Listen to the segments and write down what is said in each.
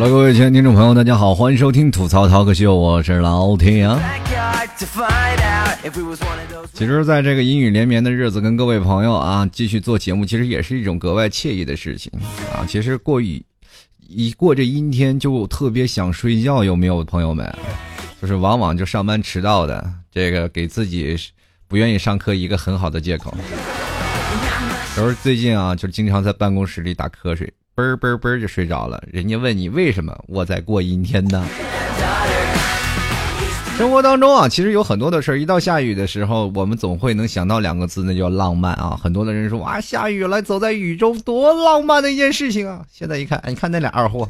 Hello，各位亲爱的听众朋友，大家好，欢迎收听吐槽涛哥秀，我是老铁啊。其实，在这个阴雨连绵的日子，跟各位朋友啊继续做节目，其实也是一种格外惬意的事情啊。其实过雨一过这阴天，就特别想睡觉，有没有朋友们？就是往往就上班迟到的，这个给自己不愿意上课一个很好的借口。都是最近啊，就经常在办公室里打瞌睡，嘣儿嘣嘣就睡着了。人家问你为什么？我在过阴天呢。生活当中啊，其实有很多的事儿，一到下雨的时候，我们总会能想到两个字，那叫浪漫啊。很多的人说啊，下雨了，走在雨中，多浪漫的一件事情啊。现在一看，哎你看那俩二货。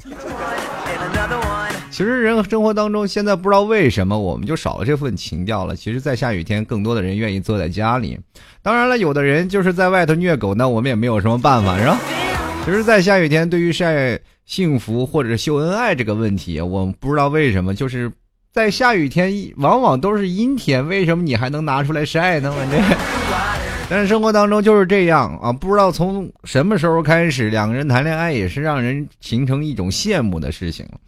其实人生活当中，现在不知道为什么我们就少了这份情调了。其实，在下雨天，更多的人愿意坐在家里。当然了，有的人就是在外头虐狗，那我们也没有什么办法，是吧？其实，在下雨天，对于晒幸福或者秀恩爱这个问题，我们不知道为什么，就是在下雨天往往都是阴天，为什么你还能拿出来晒呢？反正，但是生活当中就是这样啊，不知道从什么时候开始，两个人谈恋爱也是让人形成一种羡慕的事情了。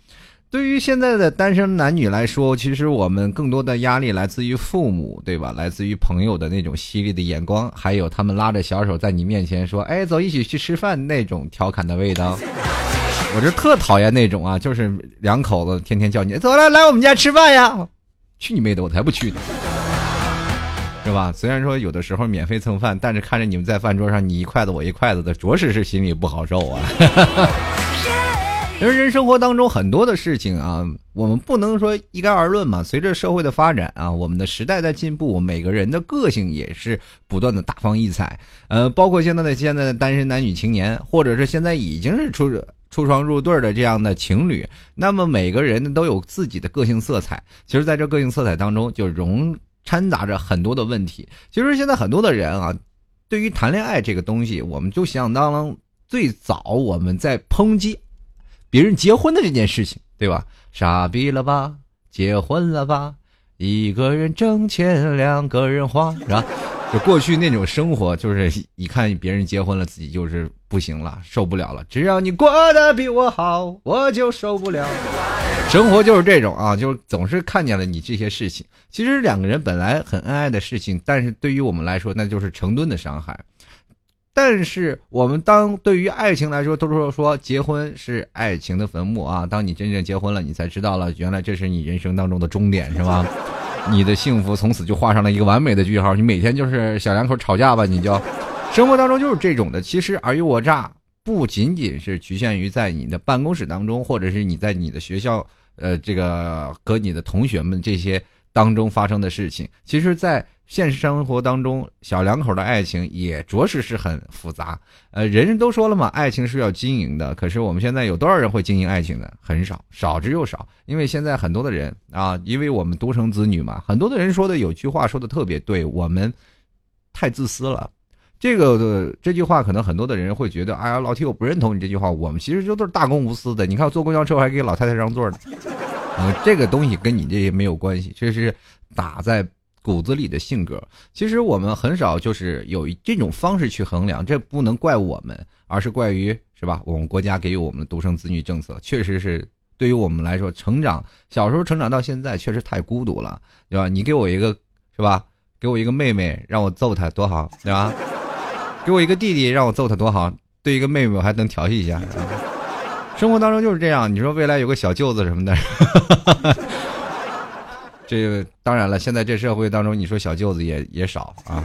对于现在的单身男女来说，其实我们更多的压力来自于父母，对吧？来自于朋友的那种犀利的眼光，还有他们拉着小手在你面前说：“哎，走，一起去吃饭。”那种调侃的味道，我就特讨厌那种啊，就是两口子天天叫你走了，来我们家吃饭呀！去你妹的，我才不去呢，是吧？虽然说有的时候免费蹭饭，但是看着你们在饭桌上你一筷子我一筷子的，着实是心里不好受啊。其实人生活当中很多的事情啊，我们不能说一概而论嘛。随着社会的发展啊，我们的时代在进步，每个人的个性也是不断的大放异彩。呃，包括现在的现在的单身男女青年，或者是现在已经是出出双入对的这样的情侣，那么每个人都有自己的个性色彩。其实，在这个性色彩当中，就融掺杂着很多的问题。其实现在很多的人啊，对于谈恋爱这个东西，我们就想当最早我们在抨击。别人结婚的这件事情，对吧？傻逼了吧？结婚了吧？一个人挣钱，两个人花，是吧？就过去那种生活，就是一看别人结婚了，自己就是不行了，受不了了。只要你过得比我好，我就受不了。生活就是这种啊，就是总是看见了你这些事情。其实两个人本来很恩爱的事情，但是对于我们来说，那就是成吨的伤害。但是我们当对于爱情来说，都是说结婚是爱情的坟墓啊。当你真正结婚了，你才知道了，原来这是你人生当中的终点，是吧？你的幸福从此就画上了一个完美的句号。你每天就是小两口吵架吧，你就生活当中就是这种的。其实尔虞我诈不仅仅是局限于在你的办公室当中，或者是你在你的学校，呃，这个和你的同学们这些当中发生的事情。其实，在现实生活当中，小两口的爱情也着实是很复杂。呃，人人都说了嘛，爱情是要经营的。可是我们现在有多少人会经营爱情呢？很少，少之又少。因为现在很多的人啊，因为我们独生子女嘛，很多的人说的有句话说的特别对，我们太自私了。这个这句话可能很多的人会觉得，哎呀，老铁，我不认同你这句话。我们其实就都是大公无私的。你看，坐公交车我还给老太太让座呢。嗯，这个东西跟你这些没有关系，这是打在。骨子里的性格，其实我们很少就是有这种方式去衡量，这不能怪我们，而是怪于是吧？我们国家给予我们的独生子女政策，确实是对于我们来说，成长小时候成长到现在，确实太孤独了，对吧？你给我一个是吧？给我一个妹妹，让我揍她多好，对吧？给我一个弟弟，让我揍他多好。对一个妹妹，我还能调戏一下。生活当中就是这样，你说未来有个小舅子什么的。这当然了，现在这社会当中，你说小舅子也也少啊，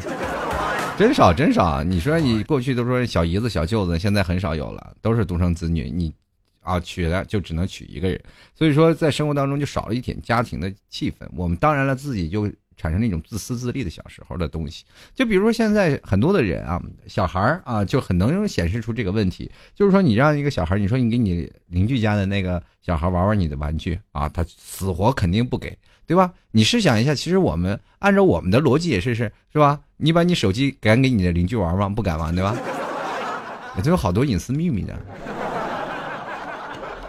真少真少。你说你过去都说小姨子、小舅子，现在很少有了，都是独生子女。你啊，娶了就只能娶一个人，所以说在生活当中就少了一点家庭的气氛。我们当然了，自己就产生那种自私自利的小时候的东西。就比如说现在很多的人啊，小孩啊，就很能显示出这个问题。就是说，你让一个小孩，你说你给你邻居家的那个小孩玩玩你的玩具啊，他死活肯定不给。对吧？你试想一下，其实我们按照我们的逻辑也是是是吧？你把你手机敢给你的邻居玩吗？不敢玩，对吧？也都有好多隐私秘密的。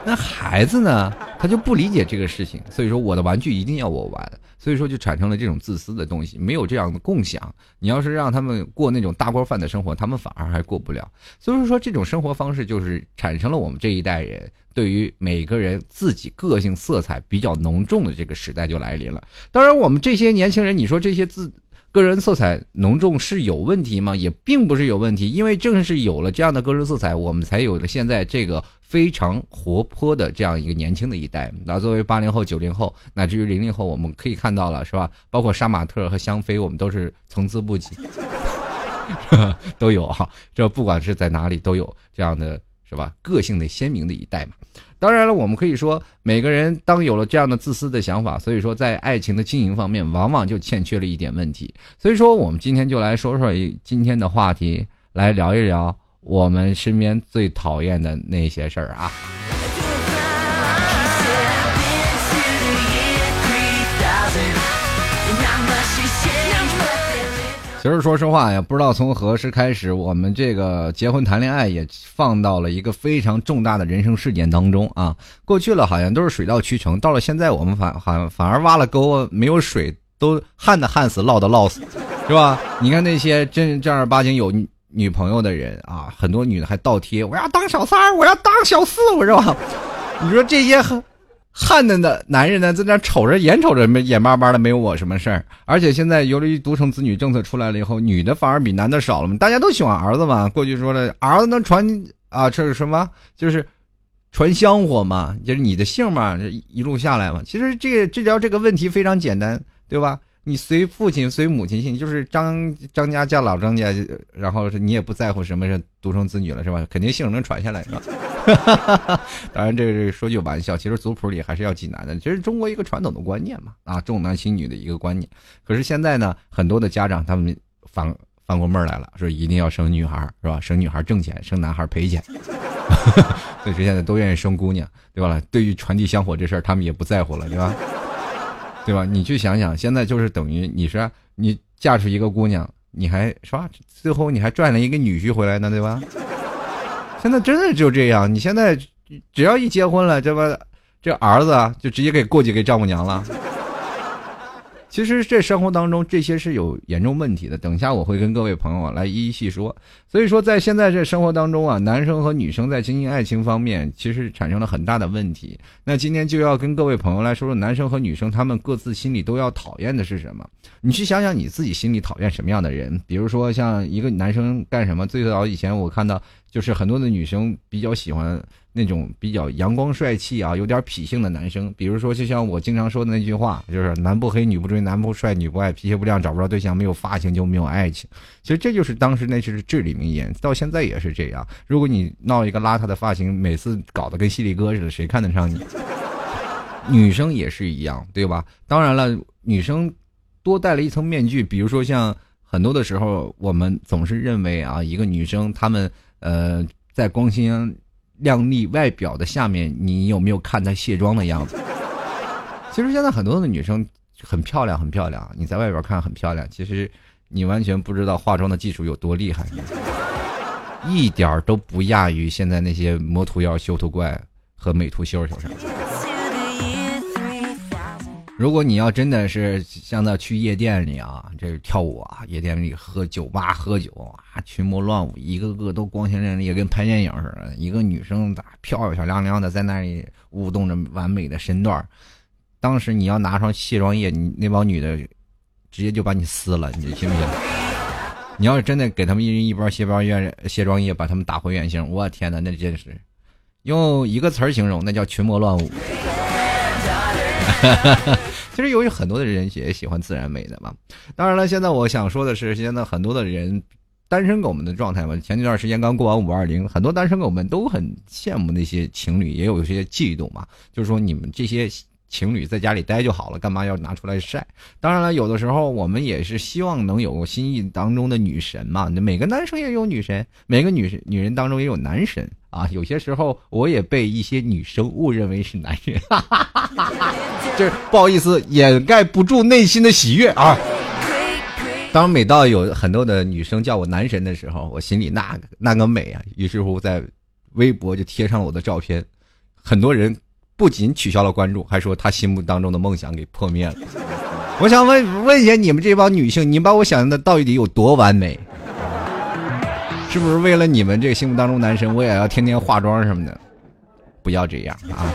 那孩子呢？他就不理解这个事情，所以说我的玩具一定要我玩。所以说就产生了这种自私的东西，没有这样的共享。你要是让他们过那种大锅饭的生活，他们反而还过不了。所以说这种生活方式就是产生了我们这一代人对于每个人自己个性色彩比较浓重的这个时代就来临了。当然，我们这些年轻人，你说这些自。个人色彩浓重是有问题吗？也并不是有问题，因为正是有了这样的个人色彩，我们才有了现在这个非常活泼的这样一个年轻的一代。那作为八零后、九零后，乃至于零零后，我们可以看到了，是吧？包括杀马特和香妃，我们都是层次不齐，都有哈。这不管是在哪里，都有这样的，是吧？个性的鲜明的一代嘛。当然了，我们可以说，每个人当有了这样的自私的想法，所以说在爱情的经营方面，往往就欠缺了一点问题。所以说，我们今天就来说说今天的话题，来聊一聊我们身边最讨厌的那些事儿啊。其实说实话呀，不知道从何时开始，我们这个结婚谈恋爱也放到了一个非常重大的人生事件当中啊。过去了好像都是水到渠成，到了现在我们反好像反而挖了沟，没有水都旱的旱死，涝的涝死，是吧？你看那些真正儿八经有女朋友的人啊，很多女的还倒贴，我要当小三儿，我要当小四，我是吧？你说这些很。汉的的男人呢，在那瞅着眼瞅着没眼巴巴的，没有我什么事儿。而且现在由于独生子女政策出来了以后，女的反而比男的少了嘛。大家都喜欢儿子嘛。过去说的儿子能传啊，这是什么？就是传香火嘛，就是你的姓嘛，这一路下来嘛。其实这个治疗这个问题非常简单，对吧？你随父亲随母亲姓，就是张张家叫老张家，然后你也不在乎什么是独生子女了，是吧？肯定姓能传下来，是吧？当然，这是说句玩笑，其实族谱里还是要记男的，这是中国一个传统的观念嘛，啊，重男轻女的一个观念。可是现在呢，很多的家长他们反反过味儿来了，说一定要生女孩，是吧？生女孩挣钱，生男孩赔钱，所以说现在都愿意生姑娘，对吧？对于传递香火这事儿，他们也不在乎了，对吧？对吧？你去想想，现在就是等于你是你嫁出一个姑娘，你还是吧？最后你还赚了一个女婿回来呢，对吧？现在真的就这样，你现在只要一结婚了，这不这儿子就直接给过继给丈母娘了。其实这生活当中这些是有严重问题的，等下我会跟各位朋友来一一细说。所以说，在现在这生活当中啊，男生和女生在经营爱情方面，其实产生了很大的问题。那今天就要跟各位朋友来说说，男生和女生他们各自心里都要讨厌的是什么？你去想想你自己心里讨厌什么样的人？比如说像一个男生干什么？最早以前我看到就是很多的女生比较喜欢。那种比较阳光帅气啊，有点痞性的男生，比如说，就像我经常说的那句话，就是“男不黑，女不追，男不帅，女不爱，脾气不亮，找不着对象，没有发型就没有爱情。”其实这就是当时那是至理名言，到现在也是这样。如果你闹一个邋遢的发型，每次搞得跟犀利哥似的，谁看得上你？女生也是一样，对吧？当然了，女生多戴了一层面具，比如说像很多的时候，我们总是认为啊，一个女生她们呃在光鲜。亮丽外表的下面，你有没有看她卸妆的样子？其实现在很多的女生很漂亮，很漂亮。你在外边看很漂亮，其实你完全不知道化妆的技术有多厉害，一点都不亚于现在那些魔图妖、修图怪和美图秀秀上。如果你要真的是像那去夜店里啊，这跳舞啊，夜店里喝酒吧喝酒啊，群魔乱舞，一个个都光鲜亮丽，也跟拍电影似的。一个女生咋漂漂亮亮的在那里舞动着完美的身段当时你要拿上卸妆液，你那帮女的直接就把你撕了，你信不信？你要是真的给他们一人一包卸妆液，卸妆液把他们打回原形，我天哪，那真是用一个词儿形容，那叫群魔乱舞。其实由于很多的人也喜欢自然美的嘛。当然了，现在我想说的是，现在很多的人单身狗们的状态嘛。前一段时间刚过完五二零，很多单身狗们都很羡慕那些情侣，也有一些嫉妒嘛。就是说，你们这些情侣在家里待就好了，干嘛要拿出来晒？当然了，有的时候我们也是希望能有心意当中的女神嘛。每个男生也有女神，每个女女人当中也有男神。啊，有些时候我也被一些女生误认为是男人，就是不好意思，掩盖不住内心的喜悦啊。当每到有很多的女生叫我男神的时候，我心里那那个美啊。于是乎，在微博就贴上了我的照片，很多人不仅取消了关注，还说他心目当中的梦想给破灭了。我想问问一下你们这帮女性，你把我想象的到底有多完美？是不是为了你们这个心目当中男神，我也要天天化妆什么的？不要这样啊！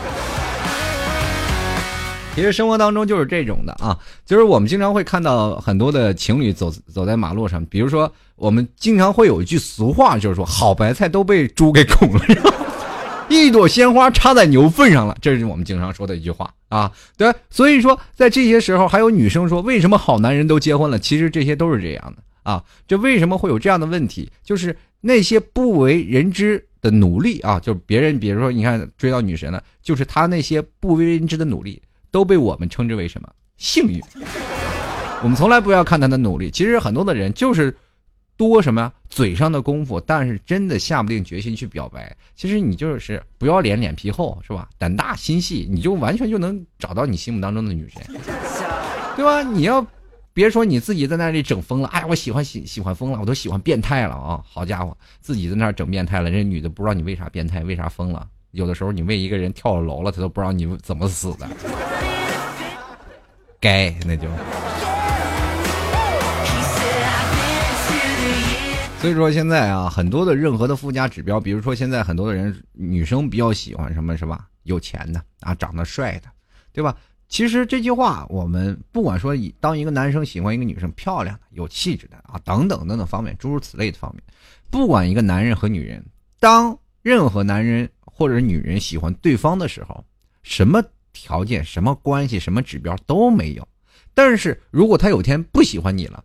其实生活当中就是这种的啊，就是我们经常会看到很多的情侣走走在马路上，比如说我们经常会有一句俗话，就是说好白菜都被猪给拱了，一朵鲜花插在牛粪上了，这是我们经常说的一句话啊。对，所以说在这些时候，还有女生说为什么好男人都结婚了？其实这些都是这样的啊。这为什么会有这样的问题？就是那些不为人知的努力啊，就别人比如说你看追到女神了，就是他那些不为人知的努力。都被我们称之为什么幸运？我们从来不要看他的努力。其实很多的人就是多什么呀？嘴上的功夫，但是真的下不定决心去表白。其实你就是不要脸，脸皮厚，是吧？胆大心细，你就完全就能找到你心目当中的女神，对吧？你要别说你自己在那里整疯了，哎，我喜欢喜喜欢疯了，我都喜欢变态了啊！好家伙，自己在那整变态了，这女的不知道你为啥变态，为啥疯了？有的时候你为一个人跳了楼了，她都不知道你怎么死的。该那就，所以说现在啊，很多的任何的附加指标，比如说现在很多的人女生比较喜欢什么是吧？有钱的啊，长得帅的，对吧？其实这句话，我们不管说以当一个男生喜欢一个女生漂亮的、有气质的啊，等等等等方面，诸如此类的方面，不管一个男人和女人，当任何男人或者女人喜欢对方的时候，什么？条件什么关系什么指标都没有，但是如果他有天不喜欢你了，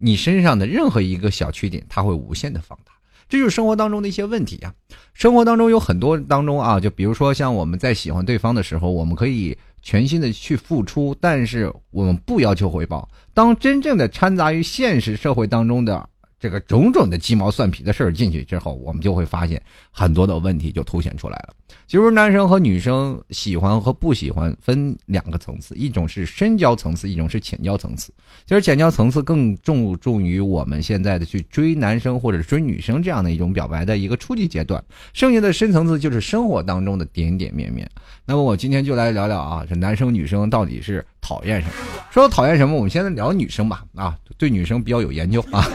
你身上的任何一个小缺点它会无限的放大，这就是生活当中的一些问题呀。生活当中有很多当中啊，就比如说像我们在喜欢对方的时候，我们可以全心的去付出，但是我们不要求回报。当真正的掺杂于现实社会当中的。这个种种的鸡毛蒜皮的事儿进去之后，我们就会发现很多的问题就凸显出来了。其实男生和女生喜欢和不喜欢分两个层次，一种是深交层次，一种是浅交层次。其实浅交层次更注重于我们现在的去追男生或者追女生这样的一种表白的一个初级阶段，剩下的深层次就是生活当中的点点面面。那么我今天就来聊聊啊，这男生女生到底是讨厌什么？说讨厌什么？我们现在聊女生吧，啊，对女生比较有研究 啊。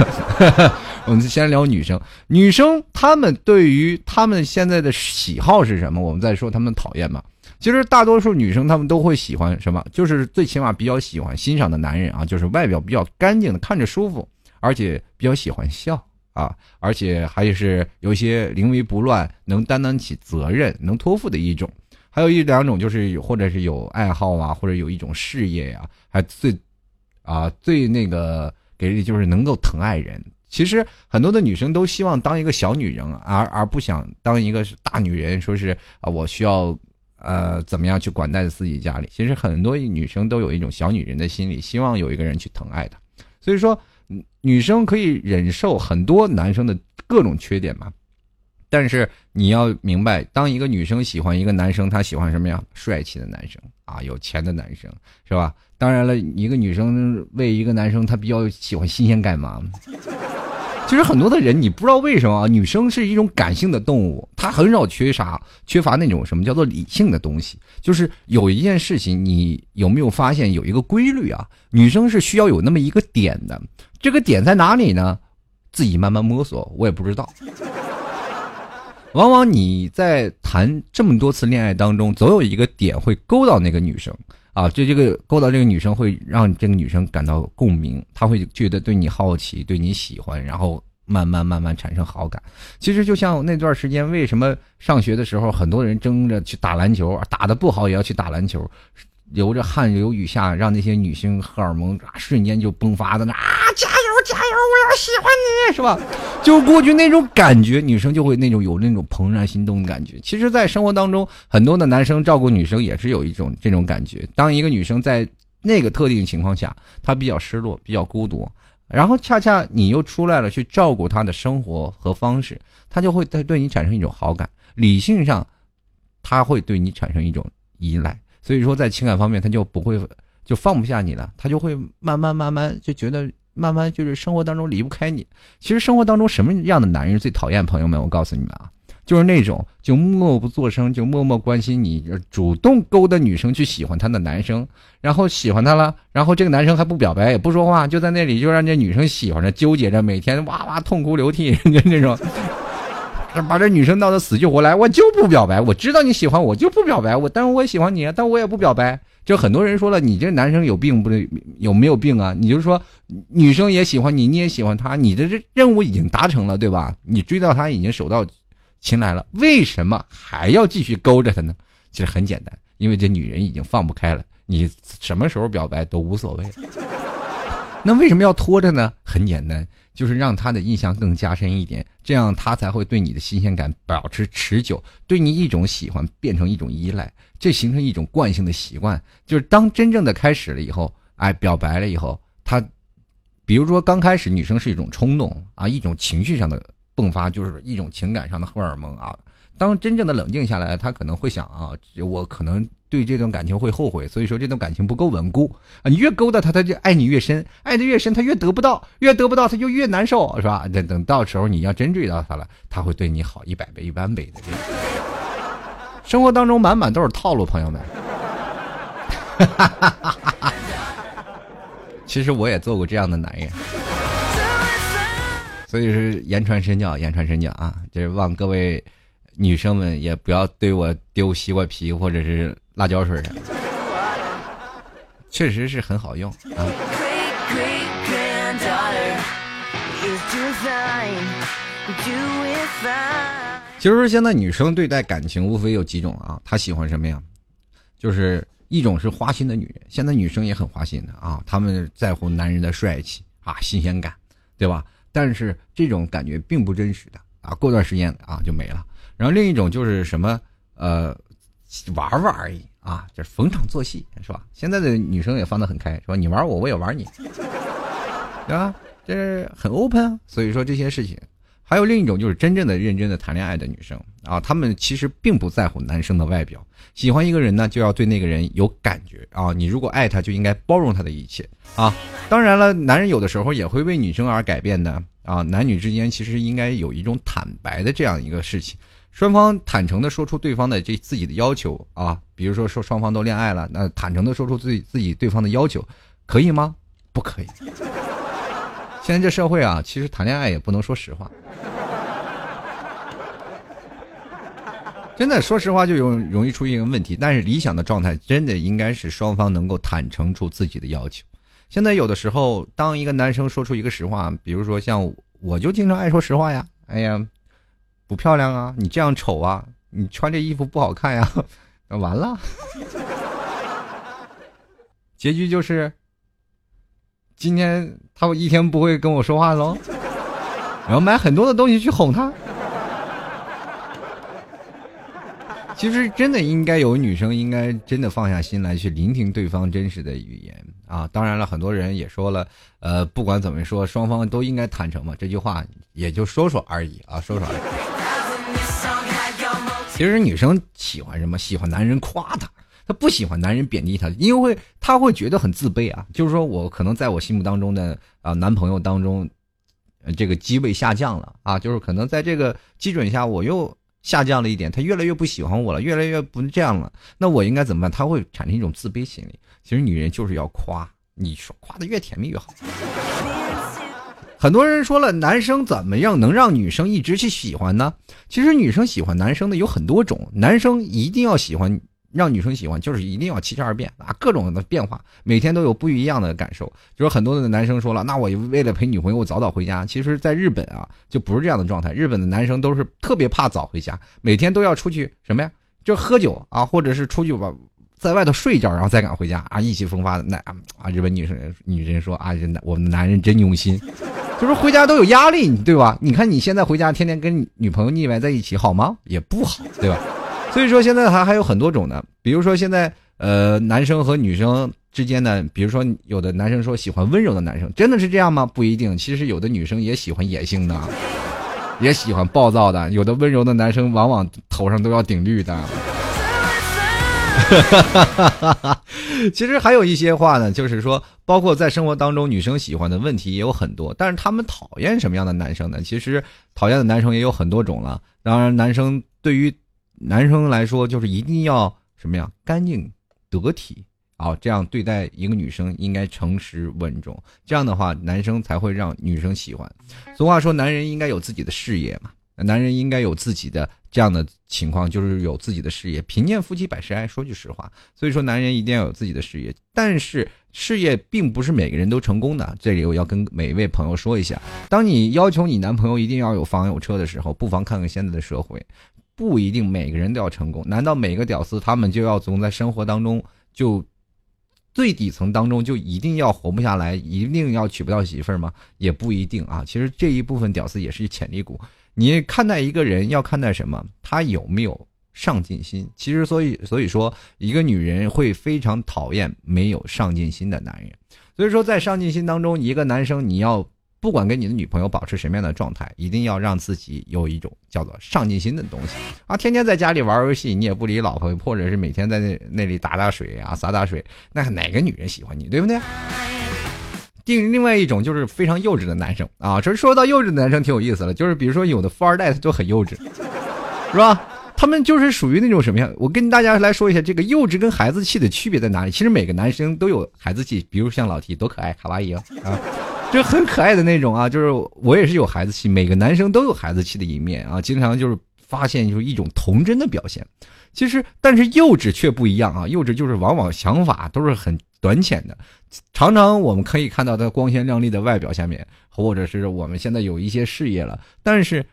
我们先聊女生，女生她们对于她们现在的喜好是什么？什么我们再说他们讨厌嘛。其实大多数女生她们都会喜欢什么？就是最起码比较喜欢欣赏的男人啊，就是外表比较干净的，看着舒服，而且比较喜欢笑啊，而且还是有些临危不乱，能担当起责任，能托付的一种。还有一两种就是或者是有爱好啊，或者有一种事业呀，还最啊最那个。给就是能够疼爱人。其实很多的女生都希望当一个小女人，而而不想当一个大女人。说是啊，我需要呃怎么样去管待自己家里。其实很多女生都有一种小女人的心理，希望有一个人去疼爱她。所以说，女生可以忍受很多男生的各种缺点嘛。但是你要明白，当一个女生喜欢一个男生，她喜欢什么样？帅气的男生啊，有钱的男生，是吧？当然了，一个女生为一个男生，她比较喜欢新鲜感嘛。其实很多的人，你不知道为什么啊，女生是一种感性的动物，她很少缺啥，缺乏那种什么叫做理性的东西。就是有一件事情，你有没有发现有一个规律啊？女生是需要有那么一个点的，这个点在哪里呢？自己慢慢摸索，我也不知道。往往你在谈这么多次恋爱当中，总有一个点会勾到那个女生。啊，就这个勾到这个女生，会让这个女生感到共鸣，她会觉得对你好奇，对你喜欢，然后慢慢慢慢产生好感。其实就像那段时间，为什么上学的时候很多人争着去打篮球，打的不好也要去打篮球。流着汗流雨下，让那些女性荷尔蒙瞬间就迸发的那啊！加油加油！我要喜欢你，是吧？就过去那种感觉，女生就会那种有那种怦然心动的感觉。其实，在生活当中，很多的男生照顾女生也是有一种这种感觉。当一个女生在那个特定情况下，她比较失落、比较孤独，然后恰恰你又出来了去照顾她的生活和方式，她就会对对你产生一种好感。理性上，她会对你产生一种依赖。所以说，在情感方面，他就不会就放不下你了，他就会慢慢慢慢就觉得慢慢就是生活当中离不开你。其实生活当中什么样的男人最讨厌？朋友们，我告诉你们啊，就是那种就默不作声，就默默关心你，主动勾搭女生去喜欢他的男生，然后喜欢他了，然后这个男生还不表白也不说话，就在那里就让这女生喜欢着，纠结着，每天哇哇痛哭流涕，就那种，把这女生闹得死去活来，我就不表白，我知道你喜欢我就不表白，我但是我也喜欢你，但我也不表白。就很多人说了，你这男生有病不是有没有病啊？你就说女生也喜欢你，你也喜欢她，你的这任务已经达成了，对吧？你追到她已经手到擒来了，为什么还要继续勾着她呢？其实很简单，因为这女人已经放不开了，你什么时候表白都无所谓。那为什么要拖着呢？很简单，就是让他的印象更加深一点，这样他才会对你的新鲜感保持持久，对你一种喜欢变成一种依赖。这形成一种惯性的习惯，就是当真正的开始了以后，哎，表白了以后，他，比如说刚开始女生是一种冲动啊，一种情绪上的迸发，就是一种情感上的荷尔蒙啊。当真正的冷静下来，他可能会想啊，我可能对这段感情会后悔，所以说这段感情不够稳固啊。你越勾搭他，他就爱你越深，爱的越深，他越得不到，越得不到他就越难受，是吧？等等到时候你要真追到他了，他会对你好一百倍、一万倍的。生活当中满满都是套路，朋友们。其实我也做过这样的男人，所以是言传身教，言传身教啊！就是望各位女生们也不要对我丢西瓜皮或者是辣椒水确实是很好用啊。其实现在女生对待感情无非有几种啊，她喜欢什么呀？就是一种是花心的女人，现在女生也很花心的啊，她们在乎男人的帅气啊、新鲜感，对吧？但是这种感觉并不真实的啊，过段时间啊就没了。然后另一种就是什么呃，玩玩而已啊，就是逢场作戏，是吧？现在的女生也放得很开，是吧？你玩我，我也玩你，对吧？这是很 open 啊。所以说这些事情。还有另一种就是真正的认真的谈恋爱的女生啊，她们其实并不在乎男生的外表，喜欢一个人呢就要对那个人有感觉啊。你如果爱他，就应该包容他的一切啊。当然了，男人有的时候也会为女生而改变的啊。男女之间其实应该有一种坦白的这样一个事情，双方坦诚的说出对方的这自己的要求啊。比如说说双方都恋爱了，那坦诚的说出自己自己对方的要求，可以吗？不可以。现在这社会啊，其实谈恋爱也不能说实话。真的，说实话就容容易出现一个问题。但是理想的状态，真的应该是双方能够坦诚出自己的要求。现在有的时候，当一个男生说出一个实话，比如说像我就经常爱说实话呀，哎呀，不漂亮啊，你这样丑啊，你穿这衣服不好看呀，完了，结局就是。今天他一天不会跟我说话喽，然后买很多的东西去哄他。其实真的应该有女生应该真的放下心来去聆听对方真实的语言啊！当然了，很多人也说了，呃，不管怎么说，双方都应该坦诚嘛。这句话也就说说而已啊，说说而已。其实女生喜欢什么？喜欢男人夸她。她不喜欢男人贬低她，因为她会觉得很自卑啊。就是说我可能在我心目当中的啊男朋友当中，这个机位下降了啊，就是可能在这个基准下我又下降了一点，他越来越不喜欢我了，越来越不这样了。那我应该怎么办？他会产生一种自卑心理。其实女人就是要夸，你说夸的越甜蜜越好。很多人说了，男生怎么样能让女生一直去喜欢呢？其实女生喜欢男生的有很多种，男生一定要喜欢。让女生喜欢，就是一定要七十二变啊，各种的变化，每天都有不一样的感受。就是很多的男生说了，那我为了陪女朋友，我早早回家。其实，在日本啊，就不是这样的状态。日本的男生都是特别怕早回家，每天都要出去什么呀？就喝酒啊，或者是出去玩，在外头睡一觉，然后再赶回家啊，意气风发的。那啊，日本女生女人说啊，人我们男人真用心，就是回家都有压力，对吧？你看你现在回家，天天跟女朋友腻歪在一起，好吗？也不好，对吧？所以说现在还还有很多种呢，比如说现在呃男生和女生之间呢，比如说有的男生说喜欢温柔的男生，真的是这样吗？不一定，其实有的女生也喜欢野性的，也喜欢暴躁的，有的温柔的男生往往头上都要顶绿的。哈 其实还有一些话呢，就是说，包括在生活当中，女生喜欢的问题也有很多，但是他们讨厌什么样的男生呢？其实讨厌的男生也有很多种了。当然，男生对于男生来说，就是一定要什么呀，干净得体啊，这样对待一个女生应该诚实稳重，这样的话，男生才会让女生喜欢。俗话说，男人应该有自己的事业嘛。男人应该有自己的这样的情况，就是有自己的事业。贫贱夫妻百事哀，说句实话，所以说男人一定要有自己的事业。但是事业并不是每个人都成功的。这里我要跟每一位朋友说一下：当你要求你男朋友一定要有房有车的时候，不妨看看现在的社会，不一定每个人都要成功。难道每个屌丝他们就要总在生活当中就最底层当中就一定要活不下来，一定要娶不到媳妇儿吗？也不一定啊。其实这一部分屌丝也是潜力股。你看待一个人要看待什么？他有没有上进心？其实，所以，所以说，一个女人会非常讨厌没有上进心的男人。所以说，在上进心当中，一个男生你要不管跟你的女朋友保持什么样的状态，一定要让自己有一种叫做上进心的东西啊！天天在家里玩游戏，你也不理老婆，或者是每天在那那里打打水啊、洒洒水，那哪个女人喜欢你，对不对？另另外一种就是非常幼稚的男生啊，这说到幼稚的男生挺有意思了，就是比如说有的富二代他就很幼稚，是吧？他们就是属于那种什么样？我跟大家来说一下这个幼稚跟孩子气的区别在哪里。其实每个男生都有孩子气，比如像老 T 多可爱，卡哇伊啊，就很可爱的那种啊。就是我也是有孩子气，每个男生都有孩子气的一面啊，经常就是发现就是一种童真的表现。其实但是幼稚却不一样啊，幼稚就是往往想法都是很。短浅的，常常我们可以看到他光鲜亮丽的外表下面，或者是我们现在有一些事业了，但是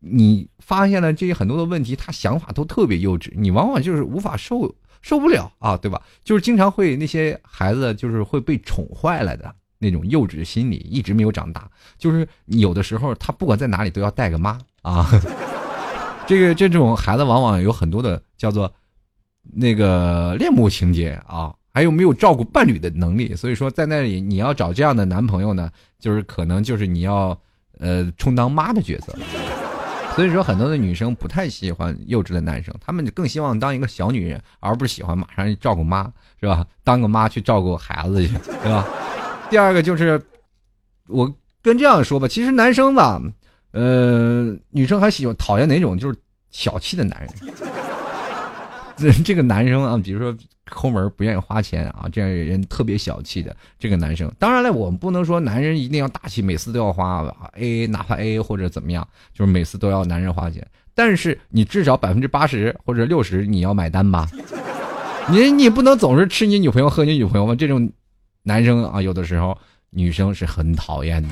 你发现了这些很多的问题，他想法都特别幼稚，你往往就是无法受受不了啊，对吧？就是经常会那些孩子就是会被宠坏了的那种幼稚心理，一直没有长大，就是有的时候他不管在哪里都要带个妈啊，这个这种孩子往往有很多的叫做那个恋母情节啊。还有没有照顾伴侣的能力？所以说，在那里你要找这样的男朋友呢，就是可能就是你要呃充当妈的角色。所以说，很多的女生不太喜欢幼稚的男生，他们更希望当一个小女人，而不是喜欢马上去照顾妈，是吧？当个妈去照顾孩子去，对吧？第二个就是我跟这样说吧，其实男生吧，呃，女生还喜欢讨厌哪种？就是小气的男人。这这个男生啊，比如说。抠门不愿意花钱啊，这样人特别小气的这个男生。当然了，我们不能说男人一定要大气，每次都要花 AA，哪怕 AA 或者怎么样，就是每次都要男人花钱。但是你至少百分之八十或者六十你要买单吧？你你不能总是吃你女朋友喝你女朋友吗？这种男生啊，有的时候女生是很讨厌的，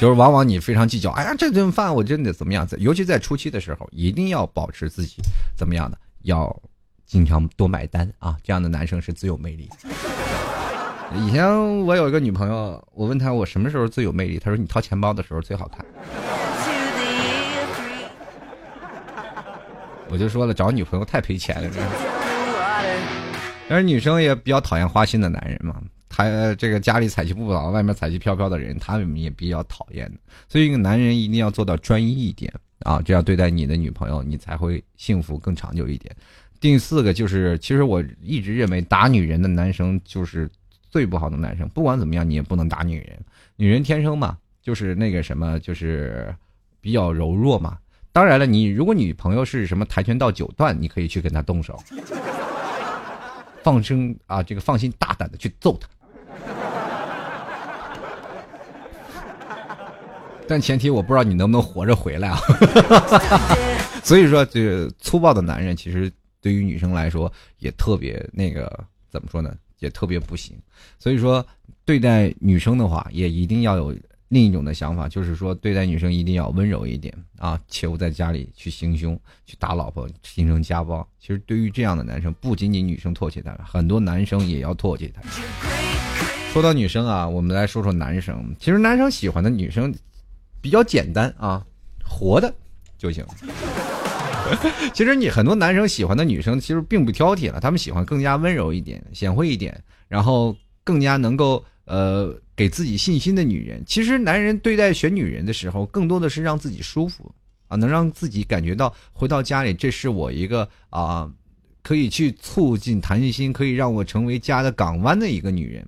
就是往往你非常计较。哎呀，这顿饭我真的怎么样？尤其在初期的时候，一定要保持自己怎么样的要。经常多买单啊，这样的男生是最有魅力。以前我有一个女朋友，我问她我什么时候最有魅力，她说你掏钱包的时候最好看。我就说了，找女朋友太赔钱了。但是女生也比较讨厌花心的男人嘛，他这个家里彩旗不保，外面彩旗飘飘的人，他们也比较讨厌的。所以一个男人一定要做到专一一点啊，这样对待你的女朋友，你才会幸福更长久一点。第四个就是，其实我一直认为打女人的男生就是最不好的男生。不管怎么样，你也不能打女人。女人天生嘛，就是那个什么，就是比较柔弱嘛。当然了，你如果女朋友是什么跆拳道九段，你可以去跟她动手，放声啊，这个放心大胆的去揍她。但前提我不知道你能不能活着回来啊。所以说，这个粗暴的男人其实。对于女生来说也特别那个怎么说呢？也特别不行。所以说，对待女生的话，也一定要有另一种的想法，就是说，对待女生一定要温柔一点啊，切勿在家里去行凶、去打老婆、形成家暴。其实，对于这样的男生，不仅仅女生唾弃他，很多男生也要唾弃他。说到女生啊，我们来说说男生。其实，男生喜欢的女生比较简单啊，活的就行。其实你很多男生喜欢的女生其实并不挑剔了，他们喜欢更加温柔一点、贤惠一点，然后更加能够呃给自己信心的女人。其实男人对待选女人的时候，更多的是让自己舒服啊，能让自己感觉到回到家里，这是我一个啊可以去促进谈心，可以让我成为家的港湾的一个女人。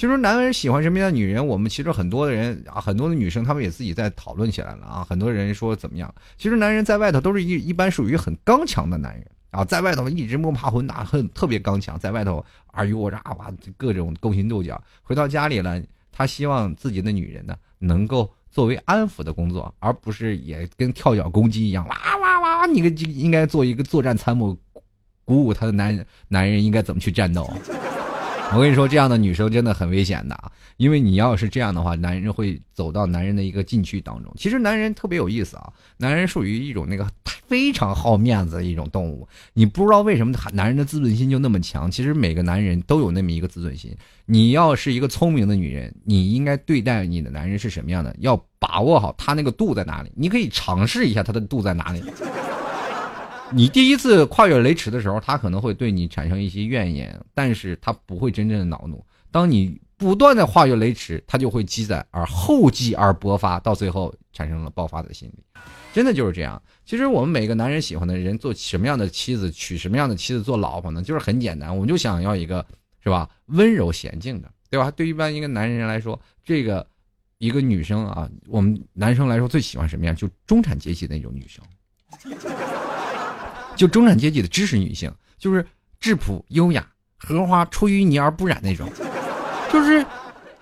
其实男人喜欢什么样的女人，我们其实很多的人啊，很多的女生她们也自己在讨论起来了啊。很多人说怎么样？其实男人在外头都是一一般属于很刚强的男人啊，在外头一直摸爬滚打，很特别刚强，在外头尔虞我诈哇，各种勾心斗角。回到家里了，他希望自己的女人呢，能够作为安抚的工作，而不是也跟跳脚公鸡一样哇哇哇！你个应该做一个作战参谋，鼓舞他的男人，男人应该怎么去战斗？我跟你说，这样的女生真的很危险的啊！因为你要是这样的话，男人会走到男人的一个禁区当中。其实男人特别有意思啊，男人属于一种那个 非常好面子的一种动物。你不知道为什么男人的自尊心就那么强。其实每个男人都有那么一个自尊心。你要是一个聪明的女人，你应该对待你的男人是什么样的？要把握好他那个度在哪里。你可以尝试一下他的度在哪里。你第一次跨越雷池的时候，他可能会对你产生一些怨言，但是他不会真正的恼怒。当你不断的跨越雷池，他就会积攒而后继而勃发，到最后产生了爆发的心理。真的就是这样。其实我们每个男人喜欢的人做什么样的妻子，娶什么样的妻子做老婆呢？就是很简单，我们就想要一个，是吧？温柔娴静的，对吧？对一般一个男人来说，这个一个女生啊，我们男生来说最喜欢什么样？就中产阶级那种女生。就中产阶级的知识女性，就是质朴优雅、荷花出淤泥而不染那种，就是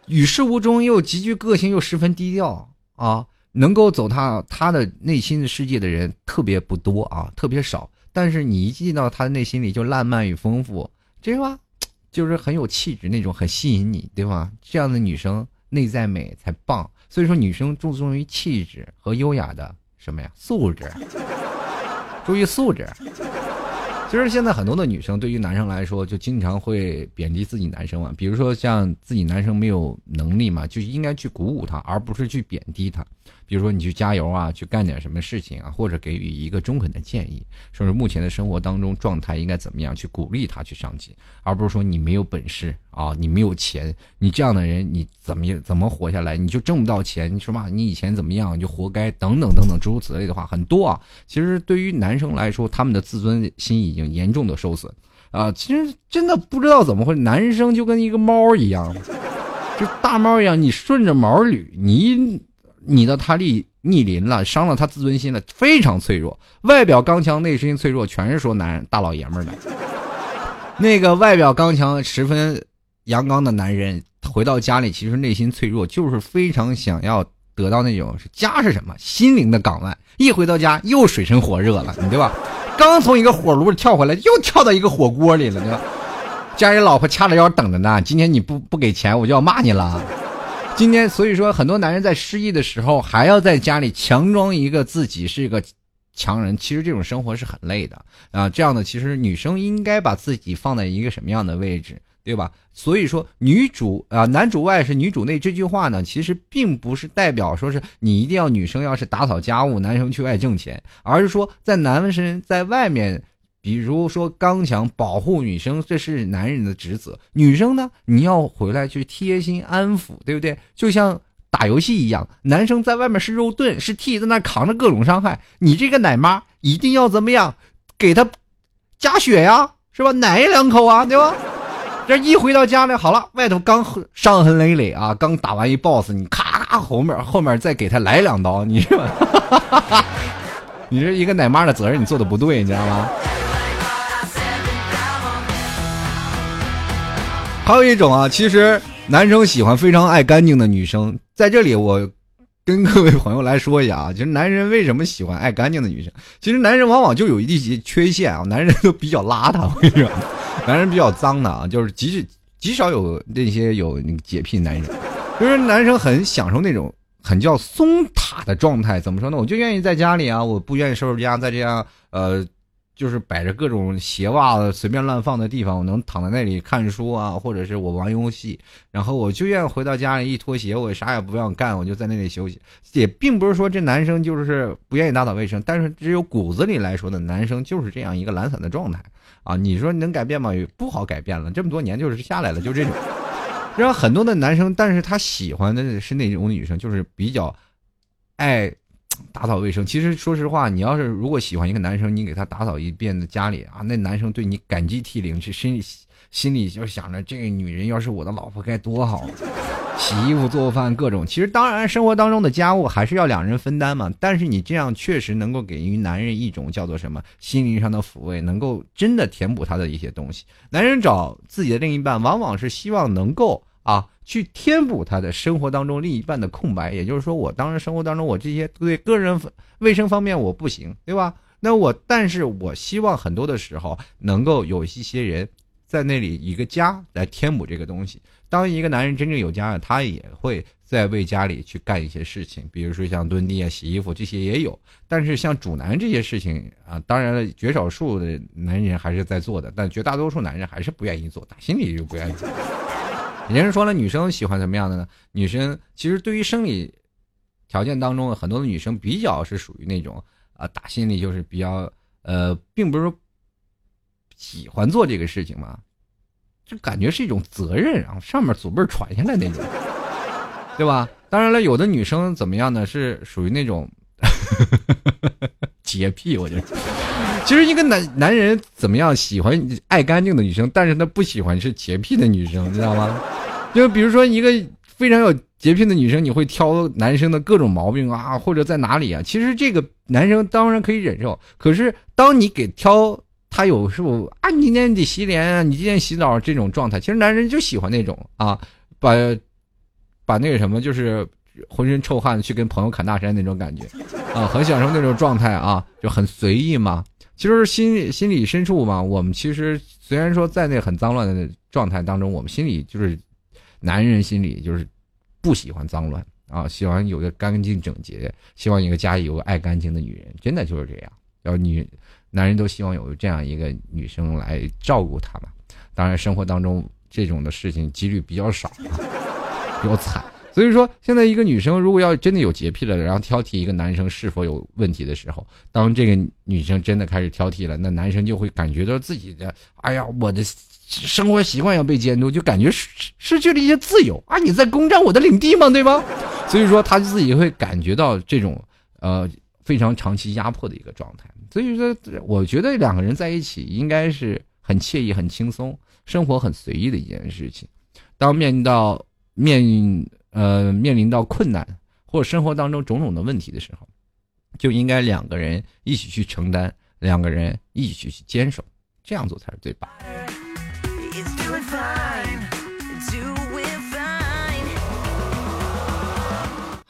与世无争又极具个性又十分低调啊，能够走他他的内心的世界的人特别不多啊，特别少。但是你一进到他的内心里，就浪漫与丰富，对吧？就是很有气质那种，很吸引你，对吧？这样的女生内在美才棒。所以说，女生注重于气质和优雅的什么呀素质。注意素质。其实现在很多的女生对于男生来说，就经常会贬低自己男生嘛。比如说像自己男生没有能力嘛，就应该去鼓舞他，而不是去贬低他。比如说你去加油啊，去干点什么事情啊，或者给予一个中肯的建议，说是目前的生活当中状态应该怎么样，去鼓励他去上进，而不是说你没有本事啊，你没有钱，你这样的人你怎么怎么活下来？你就挣不到钱，你说嘛，你以前怎么样你就活该，等等等等诸如此类的话很多啊。其实对于男生来说，他们的自尊心已经严重的受损啊。其实真的不知道怎么会，男生就跟一个猫一样，就大猫一样，你顺着毛捋，你。你的他逆逆鳞了，伤了他自尊心了，非常脆弱。外表刚强，内心脆弱，全是说男人大老爷们儿的。那个外表刚强、十分阳刚的男人，回到家里其实内心脆弱，就是非常想要得到那种家是什么？心灵的港湾。一回到家又水深火热了，你对吧？刚从一个火炉里跳回来，又跳到一个火锅里了，对吧？家里老婆掐着腰等着呢，今天你不不给钱，我就要骂你了。今天，所以说很多男人在失意的时候，还要在家里强装一个自己是一个强人，其实这种生活是很累的啊。这样的，其实女生应该把自己放在一个什么样的位置，对吧？所以说，女主啊，男主外是女主内这句话呢，其实并不是代表说是你一定要女生要是打扫家务，男生去外挣钱，而是说在男生在外面。比如说刚强保护女生，这是男人的职责；女生呢，你要回来去贴心安抚，对不对？就像打游戏一样，男生在外面是肉盾，是替在那扛着各种伤害，你这个奶妈一定要怎么样，给他加血呀，是吧？奶两口啊，对吧？这一回到家里，好了，外头刚伤痕累累啊，刚打完一 boss，你咔咔后面后面再给他来两刀，你是吧？你这一个奶妈的责任你做的不对，你知道吗？还有一种啊，其实男生喜欢非常爱干净的女生。在这里，我跟各位朋友来说一下啊，其实男人为什么喜欢爱干净的女生？其实男人往往就有一些缺陷啊，男人都比较邋遢，我跟你说，男人比较脏的啊，就是极极少有那些有那个洁癖男人。就是男生很享受那种很叫松塔的状态。怎么说呢？我就愿意在家里啊，我不愿意收拾家，在这样呃。就是摆着各种鞋袜子随便乱放的地方，我能躺在那里看书啊，或者是我玩游戏，然后我就愿意回到家里一脱鞋，我啥也不想干，我就在那里休息。也并不是说这男生就是不愿意打扫卫生，但是只有骨子里来说的男生就是这样一个懒散的状态啊。你说能改变吗？不好改变了，这么多年就是下来了，就这种。让很多的男生，但是他喜欢的是那种女生，就是比较爱打扫卫生。其实说实话，你要是如果喜欢一个男生，你给他打扫一遍的家里啊，那男生对你感激涕零，去心里心里就想着这个女人要是我的老婆该多好。洗衣服、做饭各种，其实当然生活当中的家务还是要两人分担嘛。但是你这样确实能够给予男人一种叫做什么心灵上的抚慰，能够真的填补他的一些东西。男人找自己的另一半，往往是希望能够啊去填补他的生活当中另一半的空白。也就是说，我当然生活当中我这些对个人卫生方面我不行，对吧？那我但是我希望很多的时候能够有一些人在那里一个家来填补这个东西。当一个男人真正有家了，他也会在为家里去干一些事情，比如说像蹲地啊、洗衣服这些也有。但是像主男这些事情啊，当然了，绝少数的男人还是在做的，但绝大多数男人还是不愿意做，打心里就不愿意做。人家说了，女生喜欢什么样的呢？女生其实对于生理条件当中，很多的女生比较是属于那种啊，打心里就是比较呃，并不是说喜欢做这个事情嘛。就感觉是一种责任啊，上面祖辈传下来那种，对吧？当然了，有的女生怎么样呢？是属于那种 洁癖，我觉得。其实一个男男人怎么样喜欢爱干净的女生，但是他不喜欢是洁癖的女生，知道吗？就比如说一个非常有洁癖的女生，你会挑男生的各种毛病啊，或者在哪里啊？其实这个男生当然可以忍受，可是当你给挑。他有时候啊？你今天得洗脸啊！你今天洗澡这种状态，其实男人就喜欢那种啊，把把那个什么，就是浑身臭汗去跟朋友侃大山那种感觉啊，很享受那种状态啊，就很随意嘛。其实心心理深处嘛，我们其实虽然说在那很脏乱的状态当中，我们心里就是男人心里就是不喜欢脏乱啊，喜欢有个干净整洁，希望一个家里有个爱干净的女人，真的就是这样。要女。男人都希望有这样一个女生来照顾他们，当然生活当中这种的事情几率比较少，比较惨。所以说，现在一个女生如果要真的有洁癖了，然后挑剔一个男生是否有问题的时候，当这个女生真的开始挑剔了，那男生就会感觉到自己的，哎呀，我的生活习惯要被监督，就感觉失失去了一些自由啊！你在攻占我的领地吗？对吗？所以说，他自己会感觉到这种呃非常长期压迫的一个状态。所以说，我觉得两个人在一起应该是很惬意、很轻松，生活很随意的一件事情。当面到面呃面临到困难或者生活当中种种的问题的时候，就应该两个人一起去承担，两个人一起去坚守，这样做才是最棒。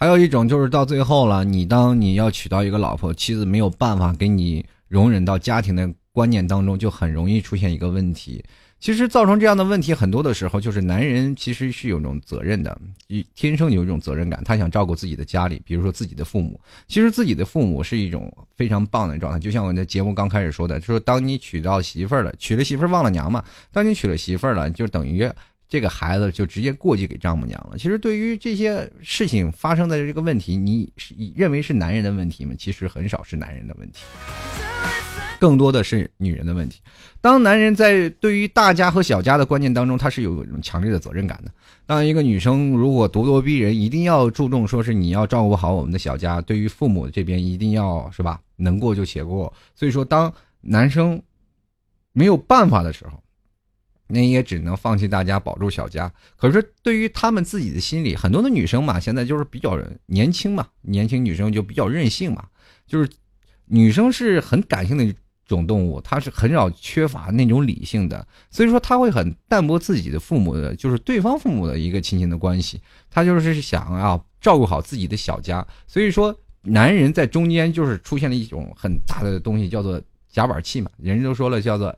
还有一种就是到最后了，你当你要娶到一个老婆，妻子没有办法给你容忍到家庭的观念当中，就很容易出现一个问题。其实造成这样的问题很多的时候，就是男人其实是有一种责任的，天生有一种责任感，他想照顾自己的家里，比如说自己的父母。其实自己的父母是一种非常棒的状态，就像我的节目刚开始说的，说当你娶到媳妇儿了，娶了媳妇儿忘了娘嘛，当你娶了媳妇儿了，就等于。这个孩子就直接过继给丈母娘了。其实对于这些事情发生的这个问题，你认为是男人的问题吗？其实很少是男人的问题，更多的是女人的问题。当男人在对于大家和小家的观念当中，他是有一种强烈的责任感的。当一个女生如果咄咄逼人，一定要注重说是你要照顾好我们的小家，对于父母这边一定要是吧，能过就且过。所以说，当男生没有办法的时候。那也只能放弃大家，保住小家。可是对于他们自己的心理，很多的女生嘛，现在就是比较年轻嘛，年轻女生就比较任性嘛。就是女生是很感性的种动物，她是很少缺乏那种理性的，所以说他会很淡薄自己的父母的，就是对方父母的一个亲情的关系。他就是想要照顾好自己的小家。所以说，男人在中间就是出现了一种很大的东西，叫做夹板气嘛。人家都说了，叫做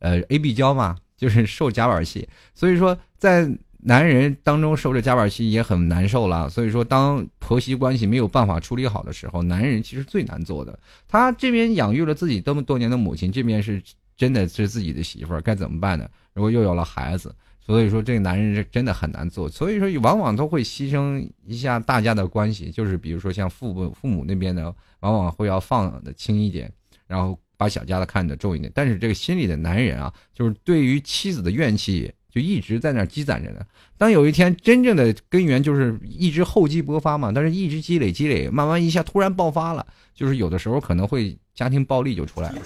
呃 A B 胶嘛。就是受夹板气，所以说在男人当中受着夹板气也很难受了。所以说，当婆媳关系没有办法处理好的时候，男人其实最难做的。他这边养育了自己这么多年的母亲，这边是真的是自己的媳妇儿，该怎么办呢？如果又有了孩子，所以说这个男人是真的很难做。所以说，往往都会牺牲一下大家的关系，就是比如说像父母父母那边的，往往会要放的轻一点，然后。把小家的看得重一点，但是这个心里的男人啊，就是对于妻子的怨气，就一直在那积攒着呢。当有一天真正的根源就是一直厚积薄发嘛，但是一直积累积累，慢慢一下突然爆发了，就是有的时候可能会家庭暴力就出来了。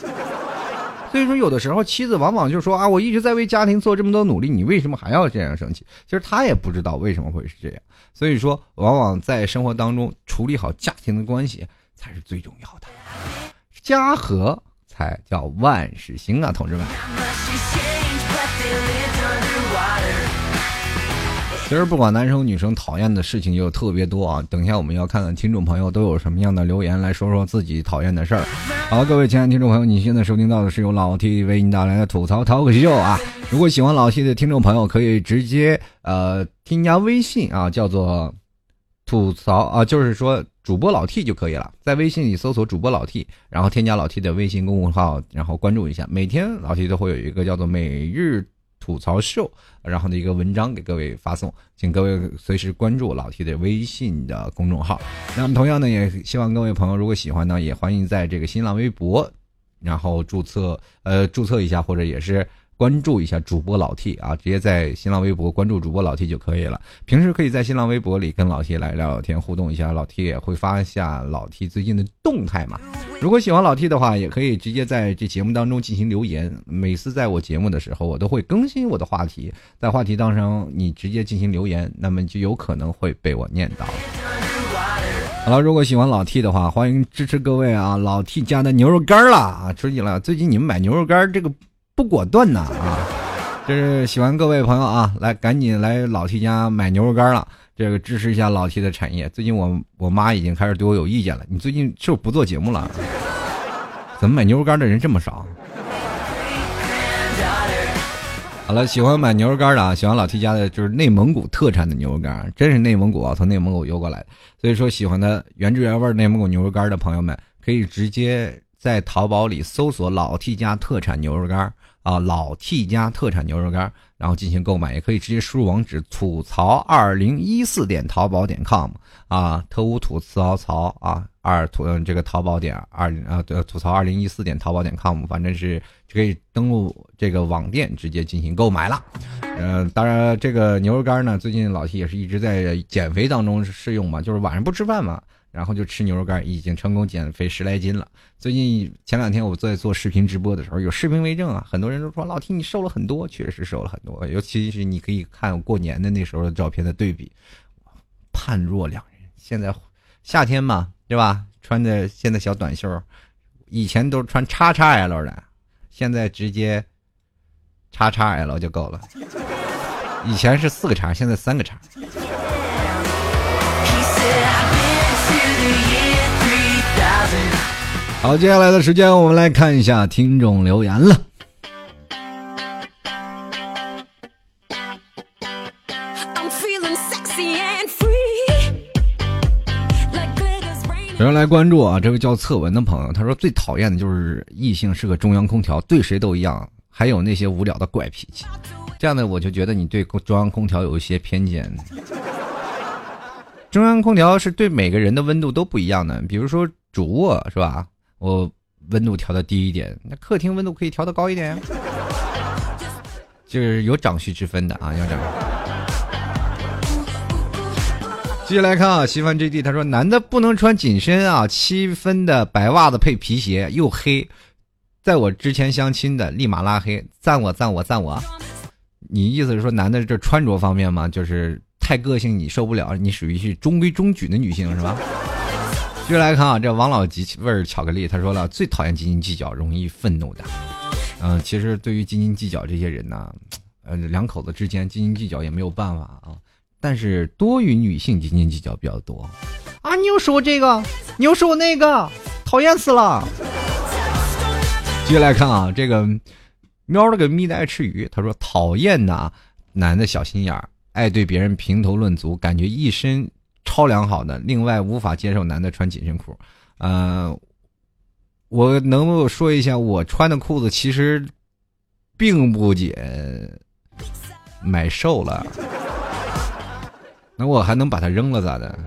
所以说，有的时候妻子往往就说啊，我一直在为家庭做这么多努力，你为什么还要这样生气？其实他也不知道为什么会是这样。所以说，往往在生活当中处理好家庭的关系才是最重要的，家和才叫万事兴啊，同志们。其实不管男生女生，讨厌的事情就特别多啊。等一下我们要看看听众朋友都有什么样的留言，来说说自己讨厌的事儿。好，各位亲爱的听众朋友，你现在收听到的是由老 T 为您带来的吐槽 talk show 啊。如果喜欢老 T 的听众朋友，可以直接呃添加微信啊，叫做吐槽啊，就是说主播老 T 就可以了，在微信里搜索主播老 T，然后添加老 T 的微信公众号，然后关注一下，每天老 T 都会有一个叫做每日。吐槽秀，然后的一个文章给各位发送，请各位随时关注老 T 的微信的公众号。那么同样呢，也希望各位朋友如果喜欢呢，也欢迎在这个新浪微博，然后注册呃注册一下，或者也是。关注一下主播老 T 啊，直接在新浪微博关注主播老 T 就可以了。平时可以在新浪微博里跟老 T 来聊聊天，互动一下。老 T 也会发一下老 T 最近的动态嘛。如果喜欢老 T 的话，也可以直接在这节目当中进行留言。每次在我节目的时候，我都会更新我的话题，在话题当中你直接进行留言，那么就有可能会被我念到。好了，如果喜欢老 T 的话，欢迎支持各位啊！老 T 家的牛肉干了啊！注意了，最近你们买牛肉干这个。不果断呐啊！这是喜欢各位朋友啊，来赶紧来老 T 家买牛肉干了，这个支持一下老 T 的产业。最近我我妈已经开始对我有意见了，你最近是不是不做节目了？怎么买牛肉干的人这么少？好了，喜欢买牛肉干的啊，喜欢老 T 家的就是内蒙古特产的牛肉干，真是内蒙古啊，从内蒙古邮过来的。所以说，喜欢的原汁原味内蒙古牛肉干的朋友们，可以直接在淘宝里搜索“老 T 家特产牛肉干”。啊，老 T 家特产牛肉干，然后进行购买，也可以直接输入网址吐槽二零一四点淘宝点 com 啊，特务吐槽槽啊，二吐这个淘宝点二零啊，对，吐槽二零一四点淘宝点 com，反正是可以登录这个网店直接进行购买了。嗯，当然这个牛肉干呢，最近老 T 也是一直在减肥当中试用嘛，就是晚上不吃饭嘛。然后就吃牛肉干，已经成功减肥十来斤了。最近前两天我在做视频直播的时候，有视频为证啊，很多人都说老 T 你瘦了很多，确实瘦了很多。尤其是你可以看过年的那时候的照片的对比，判若两人。现在夏天嘛，对吧？穿的现在小短袖，以前都是穿叉叉 L 的，现在直接叉叉 L 就够了。以前是四个叉，现在三个叉。好，接下来的时间我们来看一下听众留言了。有人来关注啊，这位叫侧文的朋友，他说最讨厌的就是异性是个中央空调，对谁都一样，还有那些无聊的怪脾气。这样的我就觉得你对中央空调有一些偏见。中央空调是对每个人的温度都不一样的，比如说主卧是吧？我温度调的低一点，那客厅温度可以调的高一点，就是有长序之分的啊，要长。继续来看啊，西番 J D 他说，男的不能穿紧身啊，七分的白袜子配皮鞋又黑，在我之前相亲的立马拉黑，赞我赞我赞我。你意思是说男的这穿着方面吗？就是太个性你受不了，你属于是中规中矩的女性是吧？继续来看啊，这王老吉味儿巧克力，他说了最讨厌斤斤计较、容易愤怒的。嗯，其实对于斤斤计较这些人呢，呃，两口子之间斤斤计较也没有办法啊。但是多与女性斤斤计较比较多啊，你又说我这个，你又说我那个，讨厌死了。继续来看啊，这个喵了个咪的爱吃鱼，他说讨厌呐，男的小心眼儿，爱对别人评头论足，感觉一身。超良好的，另外无法接受男的穿紧身裤，呃，我能不能说一下，我穿的裤子其实并不紧，买瘦了，那我还能把它扔了咋的？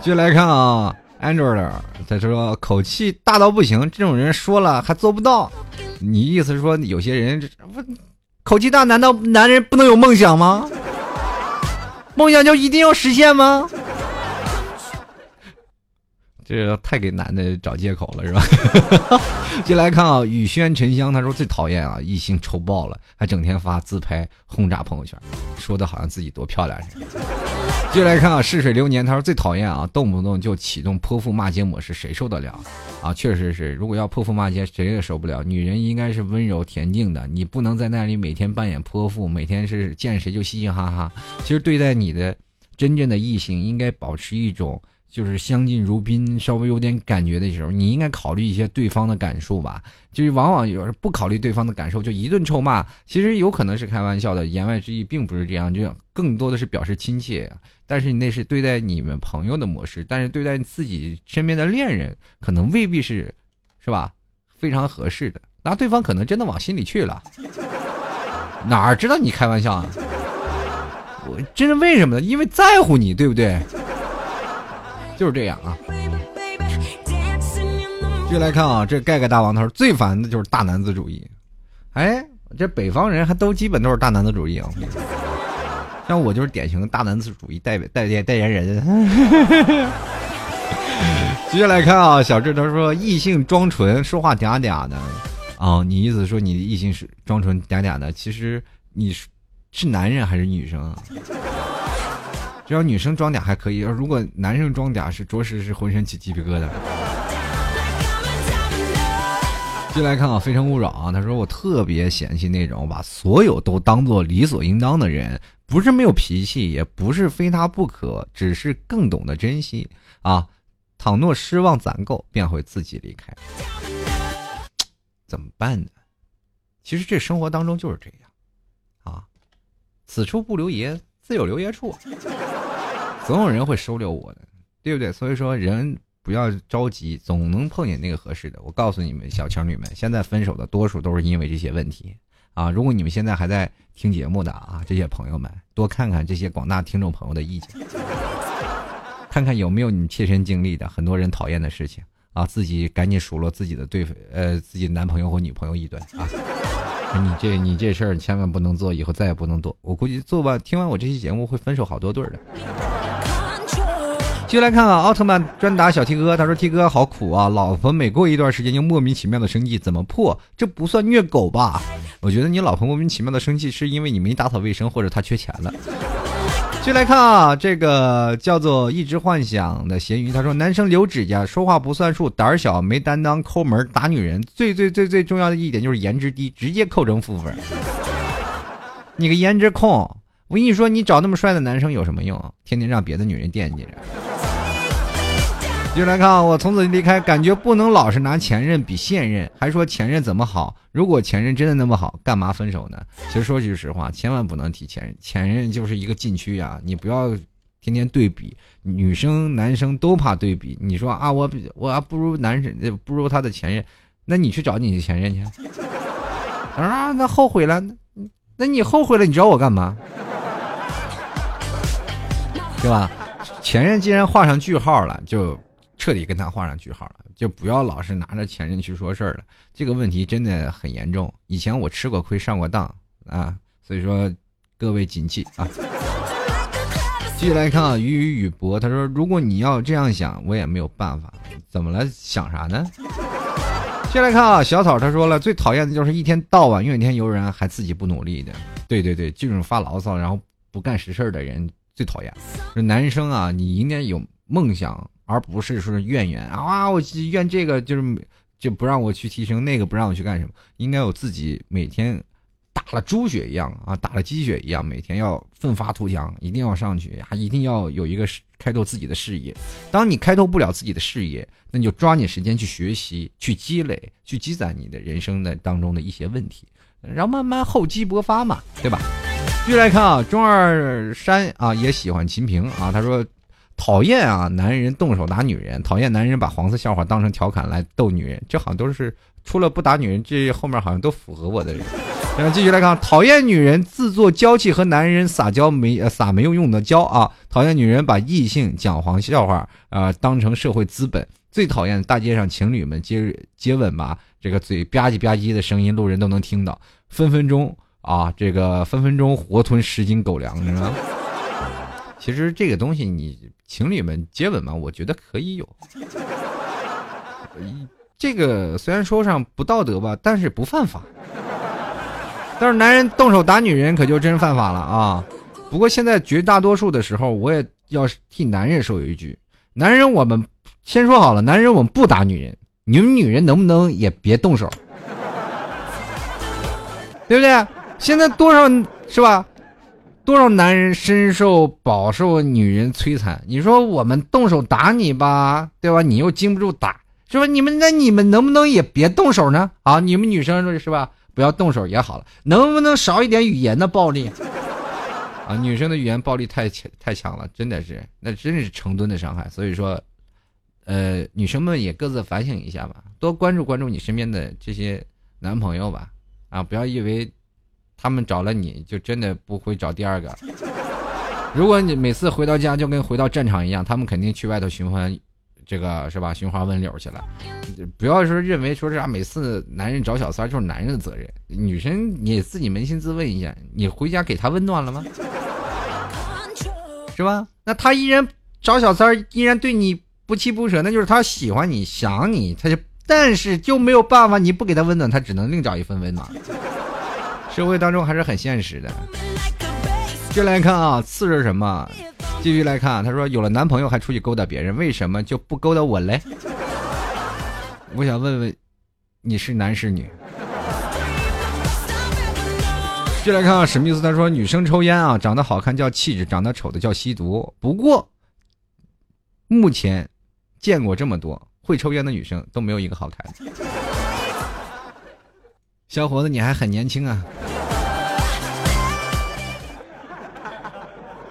继续来看啊，Android，他说口气大到不行，这种人说了还做不到，你意思是说有些人不口气大，难道男人不能有梦想吗？梦想就一定要实现吗？这太给男的找借口了，是吧？进来看啊，雨轩沉香，他说最讨厌啊，异性丑爆了，还整天发自拍轰炸朋友圈，说的好像自己多漂亮似的。进来看啊，逝水流年，他说最讨厌啊，动不动就启动泼妇骂街模式，谁受得了？啊，确实是，如果要泼妇骂街，谁也受不了。女人应该是温柔恬静的，你不能在那里每天扮演泼妇，每天是见谁就嘻嘻哈哈。其实对待你的真正的异性，应该保持一种。就是相敬如宾，稍微有点感觉的时候，你应该考虑一些对方的感受吧。就是往往有人不考虑对方的感受，就一顿臭骂，其实有可能是开玩笑的，言外之意并不是这样，就更多的是表示亲切。但是那是对待你们朋友的模式，但是对待自己身边的恋人，可能未必是，是吧？非常合适的，那对方可能真的往心里去了。哪知道你开玩笑啊？我真是为什么呢？因为在乎你，对不对？就是这样啊！继续来看啊，这盖盖大王他说最烦的就是大男子主义。哎，这北方人还都基本都是大男子主义啊。像我就是典型的大男子主义代代代代言人。接下来看啊，小智他说异性装纯，说话嗲嗲的啊。你意思说你的异性是装纯嗲嗲的？其实你是是男人还是女生？只要女生装嗲还可以，如果男生装嗲是着实是浑身起鸡皮疙瘩。进来看啊，《非诚勿扰》啊，他说我特别嫌弃那种把所有都当做理所应当的人，不是没有脾气，也不是非他不可，只是更懂得珍惜啊。倘若失望攒够，便会自己离开。怎么办呢？其实这生活当中就是这样啊，此处不留爷。自有留爷处，总有人会收留我的，对不对？所以说，人不要着急，总能碰见那个合适的。我告诉你们，小情侣们，现在分手的多数都是因为这些问题啊！如果你们现在还在听节目的啊，这些朋友们，多看看这些广大听众朋友的意见，看看有没有你切身经历的很多人讨厌的事情啊，自己赶紧数落自己的对呃自己男朋友或女朋友一顿啊。你这你这事儿千万不能做，以后再也不能做。我估计做完听完我这期节目会分手好多对儿的。继续来看啊，奥特曼专打小 T 哥，他说 T 哥好苦啊，老婆每过一段时间就莫名其妙的生气，怎么破？这不算虐狗吧？我觉得你老婆莫名其妙的生气是因为你没打扫卫生，或者她缺钱了。继续来看啊，这个叫做一直幻想的咸鱼，他说男生留指甲，说话不算数，胆小没担当，抠门打女人，最最最最重要的一点就是颜值低，直接扣成负分。你个颜值控，我跟你说，你找那么帅的男生有什么用？天天让别的女人惦记着。继续来看啊，我从此离开，感觉不能老是拿前任比现任，还说前任怎么好。如果前任真的那么好，干嘛分手呢？其实说句实话，千万不能提前任，前任就是一个禁区啊！你不要天天对比，女生男生都怕对比。你说啊，我我不如男生，不如他的前任，那你去找你的前任去。啊，那后悔了，那你后悔了，你找我干嘛？对吧？前任既然画上句号了，就。彻底跟他画上句号了，就不要老是拿着前任去说事儿了。这个问题真的很严重。以前我吃过亏，上过当啊，所以说各位谨记啊。继续来看啊，雨雨雨博，他说：“如果你要这样想，我也没有办法。怎么了？想啥呢？”接来看啊，小草他说了，最讨厌的就是一天到晚怨天尤人，还自己不努力的。对对对，这种发牢骚然后不干实事的人最讨厌。说男生啊，你应该有梦想。而不是说怨言啊，我怨这个就是就不让我去提升，那个不让我去干什么，应该有自己每天打了猪血一样啊，打了鸡血一样，每天要奋发图强，一定要上去，还一定要有一个开拓自己的事业。当你开拓不了自己的事业，那你就抓紧时间去学习、去积累、去积攒你的人生的当中的一些问题，然后慢慢厚积薄发嘛，对吧？继续来看啊，钟二山啊也喜欢秦平啊，他说。讨厌啊！男人动手打女人，讨厌男人把黄色笑话当成调侃来逗女人，这好像都是除了不打女人，这后面好像都符合我的人。然后继续来看，讨厌女人自作娇气和男人撒娇没撒没有用的娇啊！讨厌女人把异性讲黄笑话啊当成社会资本，最讨厌大街上情侣们接接吻吧，这个嘴吧唧吧唧的声音，路人都能听到，分分钟啊，这个分分钟活吞十斤狗粮，你知道吗？其实这个东西，你情侣们接吻嘛，我觉得可以有。这个虽然说上不道德吧，但是不犯法。但是男人动手打女人，可就真犯法了啊！不过现在绝大多数的时候，我也要替男人说一句：男人，我们先说好了，男人我们不打女人，你们女人能不能也别动手？对不对？现在多少是吧？多少男人深受饱受女人摧残？你说我们动手打你吧，对吧？你又经不住打，是吧？你们那你们能不能也别动手呢？啊，你们女生是吧？不要动手也好了，能不能少一点语言的暴力？啊，女生的语言暴力太强太强了，真的是，那真是成吨的伤害。所以说，呃，女生们也各自反省一下吧，多关注关注你身边的这些男朋友吧。啊，不要以为。他们找了你就真的不会找第二个。如果你每次回到家就跟回到战场一样，他们肯定去外头寻欢，这个是吧？寻花问柳去了。不要说认为说啥每次男人找小三就是男人的责任，女生你自己扪心自问一下，你回家给他温暖了吗？是吧？那他依然找小三依然对你不弃不舍，那就是他喜欢你想你，他就但是就没有办法，你不给他温暖，他只能另找一份温暖。社会当中还是很现实的。接来看啊，次是什么？继续来看，他说有了男朋友还出去勾搭别人，为什么就不勾搭我嘞？我想问问，你是男是女？接来看啊，史密斯他说女生抽烟啊，长得好看叫气质，长得丑的叫吸毒。不过，目前见过这么多会抽烟的女生，都没有一个好看的。小伙子，你还很年轻啊。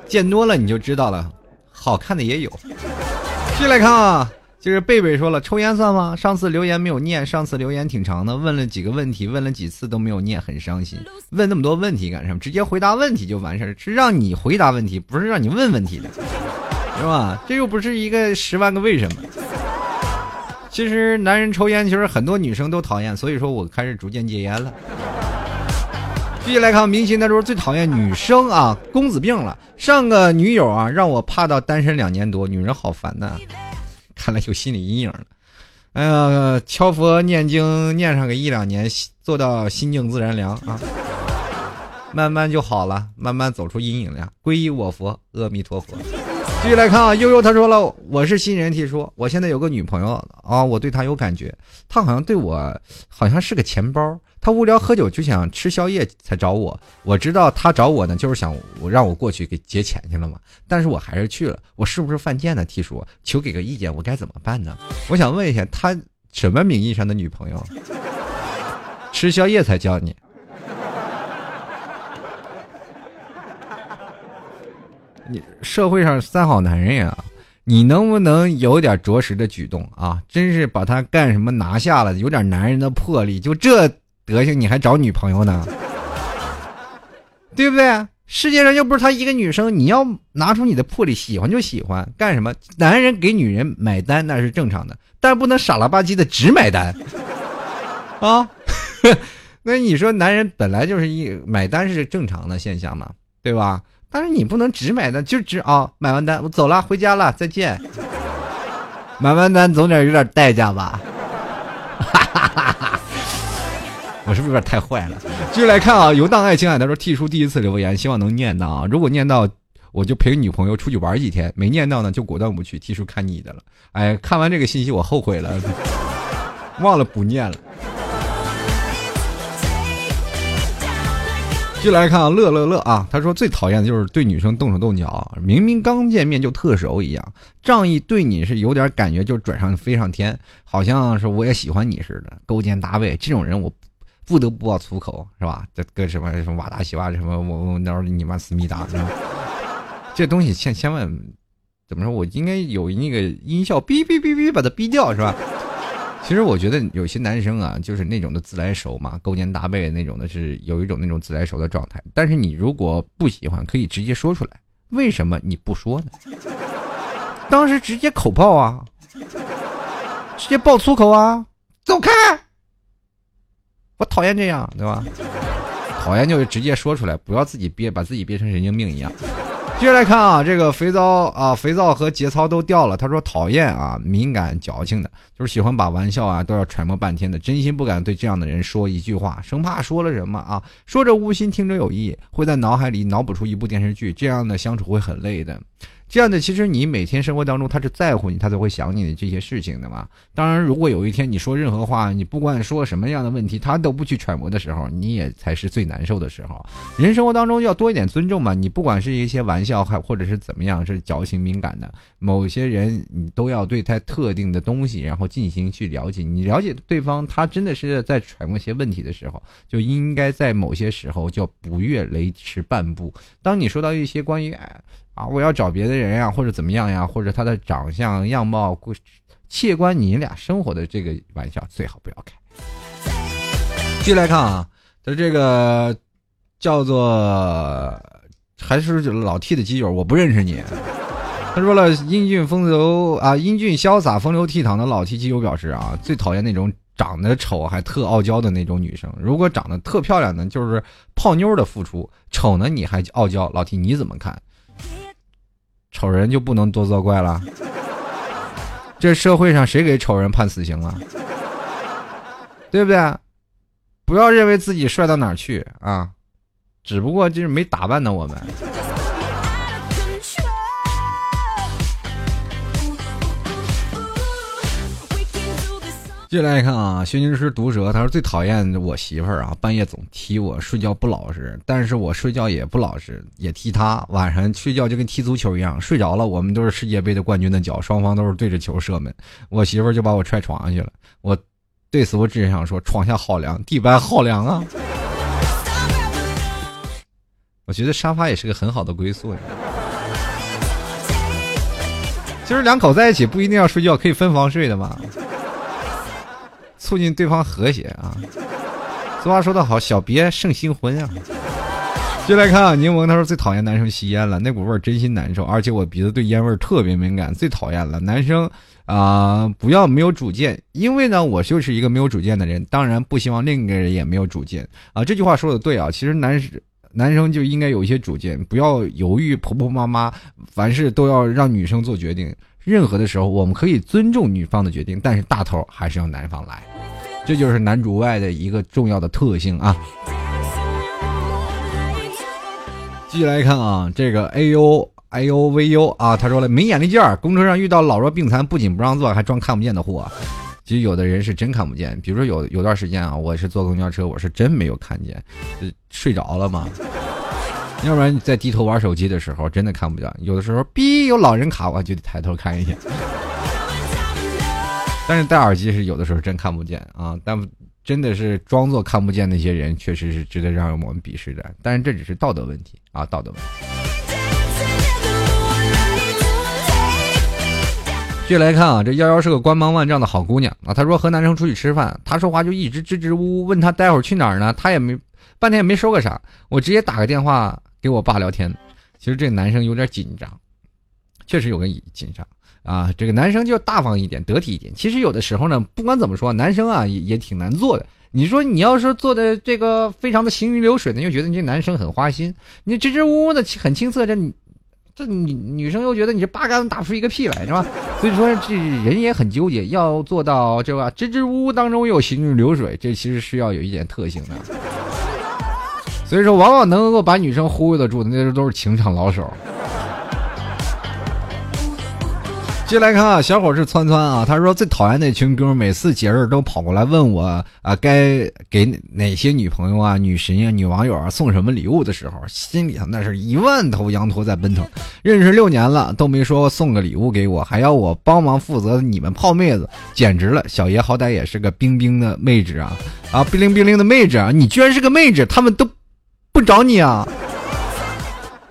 见多了你就知道了，好看的也有。继续来看啊，就是贝贝说了，抽烟算吗？上次留言没有念，上次留言挺长的，问了几个问题，问了几次都没有念，很伤心。问那么多问题干什么？直接回答问题就完事儿，是让你回答问题，不是让你问问题的，是吧？这又不是一个十万个为什么。其实男人抽烟，其实很多女生都讨厌，所以说我开始逐渐戒烟了。继续来看，明星那时候最讨厌女生啊，公子病了。上个女友啊，让我怕到单身两年多，女人好烦呐，看来有心理阴影了。哎呀，敲佛念经念上个一两年，做到心静自然凉啊，慢慢就好了，慢慢走出阴影了。皈依我佛，阿弥陀佛。继续来看啊，悠悠他说了，我是新人提出，我现在有个女朋友啊，我对她有感觉，她好像对我好像是个钱包。她无聊喝酒就想吃宵夜才找我，我知道他找我呢，就是想我让我过去给结钱去了嘛。但是我还是去了，我是不是犯贱呢提出，求给个意见，我该怎么办呢？我想问一下，他什么名义上的女朋友？吃宵夜才叫你？你社会上三好男人呀，你能不能有点着实的举动啊？真是把他干什么拿下了，有点男人的魄力，就这。德行你还找女朋友呢，对不对？世界上又不是他一个女生，你要拿出你的魄力，喜欢就喜欢，干什么？男人给女人买单那是正常的，但不能傻了吧唧的只买单 啊！那你说男人本来就是一买单是正常的现象嘛，对吧？但是你不能只买单，就只啊买完单我走了，回家了，再见。买完单总得有点代价吧？哈哈哈哈我是不是有点太坏了？继续来看啊，游荡爱情海他说：“T 叔第一次留言，希望能念到啊。如果念到，我就陪女朋友出去玩几天；没念到呢，就果断不去。T 叔看你的了。哎，看完这个信息，我后悔了，忘了不念了。”继续来看啊，乐乐乐啊，他说最讨厌的就是对女生动手动脚，明明刚见面就特熟一样，仗义对你是有点感觉就转上飞上天，好像是我也喜欢你似的，勾肩搭背，这种人我。不得不爆粗口是吧？这个什么什么瓦达西瓦什么我我那时候你妈思密达？这东西千千万怎么说？我应该有那个音效哔哔哔哔把它哔掉是吧？其实我觉得有些男生啊，就是那种的自来熟嘛，勾肩搭背那种的，是有一种那种自来熟的状态。但是你如果不喜欢，可以直接说出来。为什么你不说呢？当时直接口爆啊！直接爆粗口啊，走开！我讨厌这样，对吧？讨厌就直接说出来，不要自己憋，把自己憋成神经病一样。接下来看啊，这个肥皂啊，肥皂和节操都掉了。他说讨厌啊，敏感矫情的，就是喜欢把玩笑啊都要揣摩半天的，真心不敢对这样的人说一句话，生怕说了什么啊，说着无心，听着有意，会在脑海里脑补出一部电视剧，这样的相处会很累的。这样的，其实你每天生活当中，他是在乎你，他才会想你的这些事情的嘛。当然，如果有一天你说任何话，你不管说什么样的问题，他都不去揣摩的时候，你也才是最难受的时候。人生活当中要多一点尊重嘛。你不管是一些玩笑，还或者是怎么样，是矫情敏感的某些人，你都要对他特定的东西，然后进行去了解。你了解对方，他真的是在揣摩一些问题的时候，就应该在某些时候叫不越雷池半步。当你说到一些关于啊，我要找别的人呀，或者怎么样呀，或者他的长相样貌，切关你俩生活的这个玩笑，最好不要开。继续来看啊，他这个叫做还是老 T 的基友，我不认识你。他说了，英俊风流啊，英俊潇洒、风流倜傥的老 T 基友表示啊，最讨厌那种长得丑还特傲娇的那种女生。如果长得特漂亮呢，就是泡妞的付出；丑呢，你还傲娇，老 T 你怎么看？丑人就不能多作怪了？这社会上谁给丑人判死刑了？对不对？不要认为自己帅到哪儿去啊！只不过就是没打扮的我们。接来看啊，薛宁师毒舌，他说最讨厌我媳妇儿啊，半夜总踢我，睡觉不老实，但是我睡觉也不老实，也踢他。晚上睡觉就跟踢足球一样，睡着了，我们都是世界杯的冠军的脚，双方都是对着球射门，我媳妇儿就把我踹床上去了。我对此我只想说，床下好凉，地板好凉啊。我觉得沙发也是个很好的归宿。其实两口在一起不一定要睡觉，可以分房睡的嘛。促进对方和谐啊！俗话说得好，小别胜新婚啊！接来看啊，柠檬他说最讨厌男生吸烟了，那股味儿真心难受，而且我鼻子对烟味儿特别敏感，最讨厌了。男生啊，不要没有主见，因为呢，我就是一个没有主见的人，当然不希望另一个人也没有主见啊。这句话说的对啊，其实男男生就应该有一些主见，不要犹豫婆婆妈妈，凡事都要让女生做决定。任何的时候，我们可以尊重女方的决定，但是大头还是要男方来，这就是男主外的一个重要的特性啊。继续来看啊，这个 A U I U V U 啊，他说了没眼力劲儿，公车上遇到老弱病残，不仅不让座，还装看不见的货。其实有的人是真看不见，比如说有有段时间啊，我是坐公交车，我是真没有看见，睡着了嘛。要不然你在低头玩手机的时候，真的看不见。有的时候，逼有老人卡，我就得抬头看一眼。但是戴耳机是有的时候真看不见啊。但真的是装作看不见那些人，确实是值得让我们鄙视的。但是这只是道德问题啊，道德问题。继续来看啊，这幺幺是个光芒万丈的好姑娘啊。她说和男生出去吃饭，他说话就一直支支吾吾，问他待会儿去哪儿呢，他也没半天也没说个啥。我直接打个电话。给我爸聊天，其实这男生有点紧张，确实有个紧张啊。这个男生就要大方一点，得体一点。其实有的时候呢，不管怎么说，男生啊也也挺难做的。你说你要是做的这个非常的行云流水呢，又觉得你这男生很花心；你支支吾吾的很青涩，这这女女生又觉得你这八竿子打出一个屁来，是吧？所以说这人也很纠结，要做到这个支支吾吾当中又行云流水，这其实是要有一点特性的。所以说，往往能够把女生忽悠得住的，那都是情场老手。接来看啊，小伙是川川啊，他说最讨厌那群哥们，每次节日都跑过来问我啊，该给哪些女朋友啊、女神啊、女网友啊送什么礼物的时候，心里头那是一万头羊驼在奔腾。认识六年了，都没说送个礼物给我，还要我帮忙负责你们泡妹子，简直了！小爷好歹也是个冰冰的妹纸啊，啊，冰灵冰灵的妹纸啊，你居然是个妹纸，他们都。不找你啊！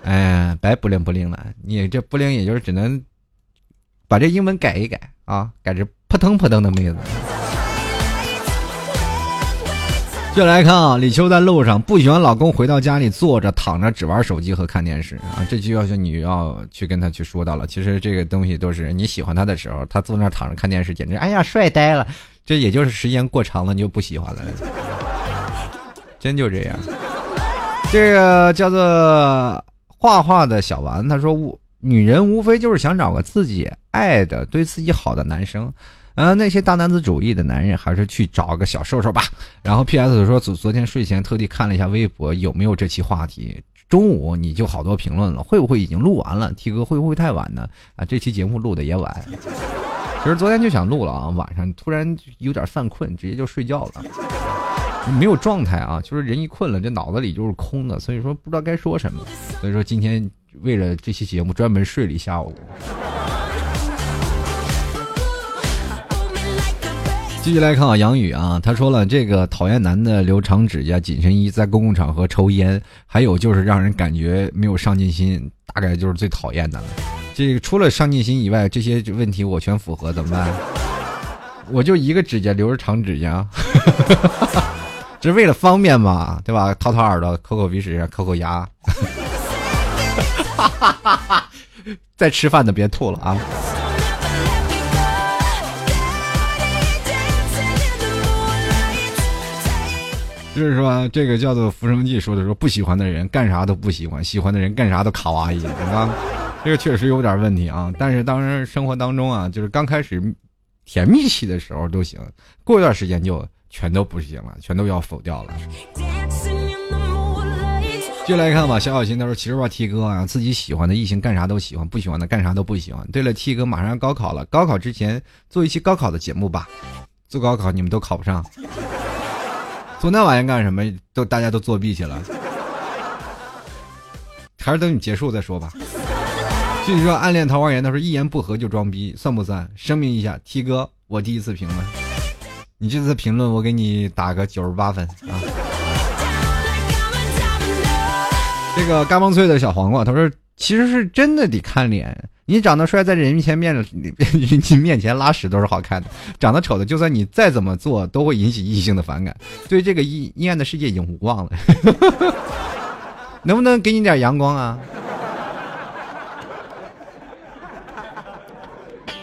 哎，白不灵不灵了，你这不灵，也就是只能把这英文改一改啊，改成扑腾扑腾的妹子。就来看啊，李秋在路上不喜欢老公回到家里坐着躺着只玩手机和看电视啊，这就要求你要去跟他去说到了。其实这个东西都是你喜欢他的时候，他坐那躺着看电视，简直哎呀帅呆了。这也就是时间过长了，你就不喜欢了，真就这样。这个叫做画画的小丸，他说我：“女人无非就是想找个自己爱的、对自己好的男生。”呃，那些大男子主义的男人，还是去找个小瘦瘦吧。然后 P.S. 说，昨昨天睡前特地看了一下微博，有没有这期话题？中午你就好多评论了，会不会已经录完了？T 哥会不会太晚呢？啊，这期节目录的也晚。其实昨天就想录了啊，晚上突然有点犯困，直接就睡觉了，没有状态啊。就是人一困了，这脑子里就是空的，所以说不知道该说什么。所以说今天为了这期节目，专门睡了一下午。继续来看啊，杨宇啊，他说了，这个讨厌男的留长指甲、紧身衣，在公共场合抽烟，还有就是让人感觉没有上进心，大概就是最讨厌的了。这个除了上进心以外，这些问题我全符合，怎么办？我就一个指甲留着长指甲，只是为了方便嘛，对吧？掏掏耳朵，抠抠鼻屎，抠抠牙。在吃饭的别吐了啊！就是说，这个叫做《浮生记》说的说，不喜欢的人干啥都不喜欢，喜欢的人干啥都卡哇伊，啊，这个确实有点问题啊。但是当然，生活当中啊，就是刚开始甜蜜期的时候都行，过一段时间就全都不行了，全都要否掉了。就来看吧，小小心他说，其实吧，T 哥啊，自己喜欢的异性干啥都喜欢，不喜欢的干啥都不喜欢。对了，T 哥马上要高考了，高考之前做一期高考的节目吧。做高考你们都考不上。做那玩意干什么？都大家都作弊去了，还是等你结束再说吧。继续说暗恋桃花源，他说一言不合就装逼，算不算？声明一下，T 哥，我第一次评论，你这次评论我给你打个九十八分啊。这个嘎嘣脆的小黄瓜，他说其实是真的得看脸。你长得帅，在人前面人 面前拉屎都是好看的；长得丑的，就算你再怎么做，都会引起异性的反感。对这个阴阴暗的世界已经无望了，能不能给你点阳光啊？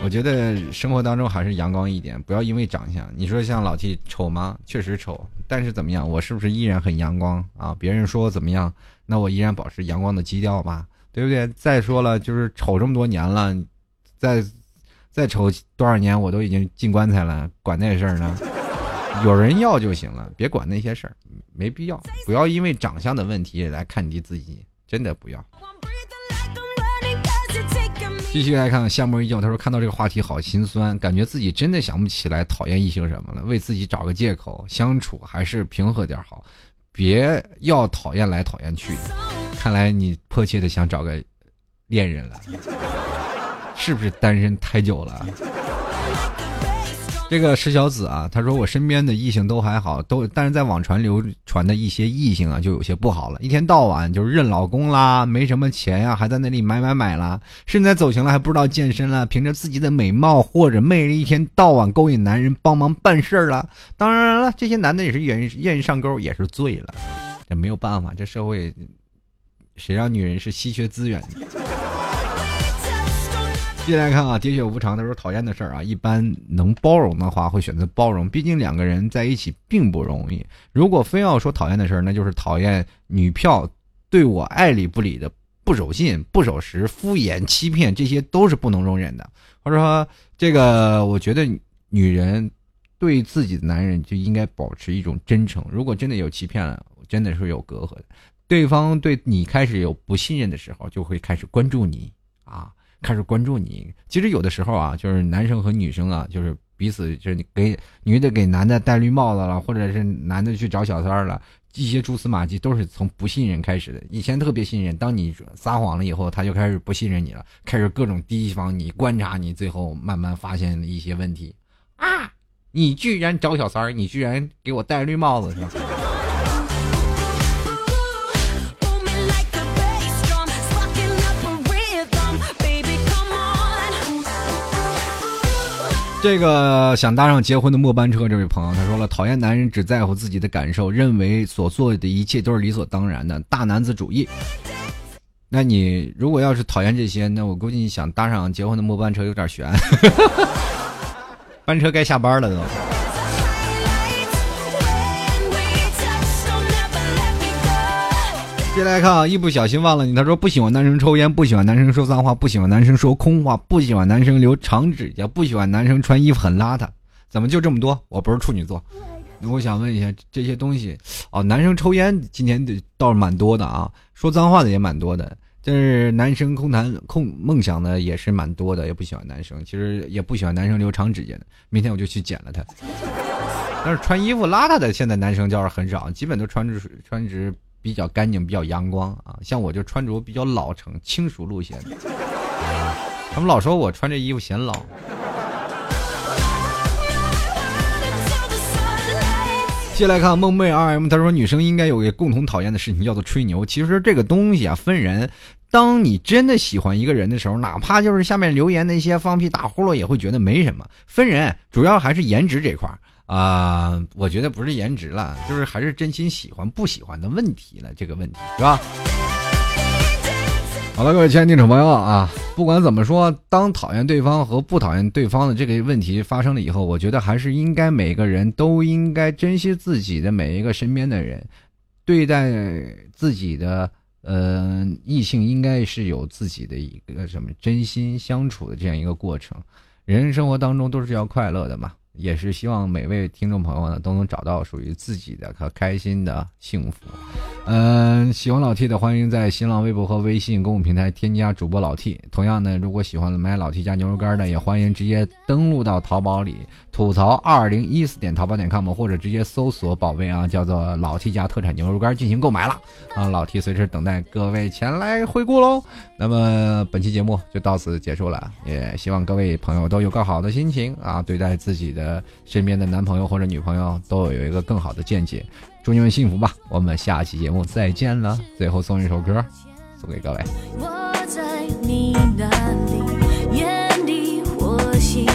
我觉得生活当中还是阳光一点，不要因为长相。你说像老 T 丑吗？确实丑，但是怎么样？我是不是依然很阳光啊？别人说我怎么样，那我依然保持阳光的基调吧。对不对？再说了，就是丑这么多年了，再再丑多少年，我都已经进棺材了，管那事儿呢？有人要就行了，别管那些事儿，没必要。不要因为长相的问题来看低自己，真的不要。继续来看，夏末一叫，他说看到这个话题好心酸，感觉自己真的想不起来讨厌异性什么了，为自己找个借口，相处还是平和点好。别要讨厌来讨厌去的，看来你迫切的想找个恋人了，是不是单身太久了？这个石小子啊，他说我身边的异性都还好，都但是在网传流传的一些异性啊，就有些不好了，一天到晚就是认老公啦，没什么钱呀，还在那里买买买啦，身材走形了还不知道健身了，凭着自己的美貌或者魅力，一天到晚勾引男人帮忙办事儿了。当然了，这些男的也是愿意愿意上钩，也是醉了，这没有办法，这社会谁让女人是稀缺资源呢？接下来看啊，喋血无常。他说讨厌的事儿啊，一般能包容的话会选择包容，毕竟两个人在一起并不容易。如果非要说讨厌的事儿，那就是讨厌女票对我爱理不理的、不守信、不守时、敷衍、欺骗，这些都是不能容忍的。或者说，这个我觉得女人对自己的男人就应该保持一种真诚。如果真的有欺骗了，真的是有隔阂的，对方对你开始有不信任的时候，就会开始关注你啊。开始关注你，其实有的时候啊，就是男生和女生啊，就是彼此就是你给女的给男的戴绿帽子了，或者是男的去找小三儿了，一些蛛丝马迹都是从不信任开始的。以前特别信任，当你撒谎了以后，他就开始不信任你了，开始各种提防你、观察你，最后慢慢发现了一些问题啊！你居然找小三儿，你居然给我戴绿帽子是吧？这个想搭上结婚的末班车，这位朋友他说了：讨厌男人只在乎自己的感受，认为所做的一切都是理所当然的大男子主义。那你如果要是讨厌这些，那我估计你想搭上结婚的末班车有点悬。班车该下班了都。接下来看啊，一不小心忘了你。他说不喜欢男生抽烟，不喜欢男生说脏话，不喜欢男生说空话，不喜欢男生留长指甲，不喜欢男生穿衣服很邋遢。怎么就这么多？我不是处女座。我想问一下这些东西哦，男生抽烟今天倒是蛮多的啊，说脏话的也蛮多的。但是男生空谈空梦想的也是蛮多的，也不喜欢男生，其实也不喜欢男生留长指甲的。明天我就去剪了他。但是穿衣服邋遢的，现在男生倒是很少，基本都穿着穿着。比较干净，比较阳光啊，像我就穿着比较老成、轻熟路线的。他们老说我穿这衣服显老。接下来看梦寐 R M，他说女生应该有个共同讨厌的事情，叫做吹牛。其实这个东西啊，分人。当你真的喜欢一个人的时候，哪怕就是下面留言那些放屁打呼噜，也会觉得没什么。分人，主要还是颜值这块儿。啊，我觉得不是颜值了，就是还是真心喜欢不喜欢的问题了，这个问题是吧？好了，各位亲爱的听众朋友啊，不管怎么说，当讨厌对方和不讨厌对方的这个问题发生了以后，我觉得还是应该每个人都应该珍惜自己的每一个身边的人，对待自己的呃异性应该是有自己的一个什么真心相处的这样一个过程，人生活当中都是要快乐的嘛。也是希望每位听众朋友呢都能找到属于自己的和开心的幸福。嗯，喜欢老 T 的欢迎在新浪微博和微信公共平台添加主播老 T。同样呢，如果喜欢买老 T 家牛肉干的，也欢迎直接登录到淘宝里吐槽二零一四点淘宝点 com，或者直接搜索宝贝啊，叫做老 T 家特产牛肉干进行购买了。啊，老 T 随时等待各位前来惠顾喽。那么本期节目就到此结束了，也希望各位朋友都有个好的心情啊，对待自己的身边的男朋友或者女朋友都有一个更好的见解。祝你们幸福吧！我们下期节目再见了。最后送一首歌，送给各位。我在你那里，眼里或心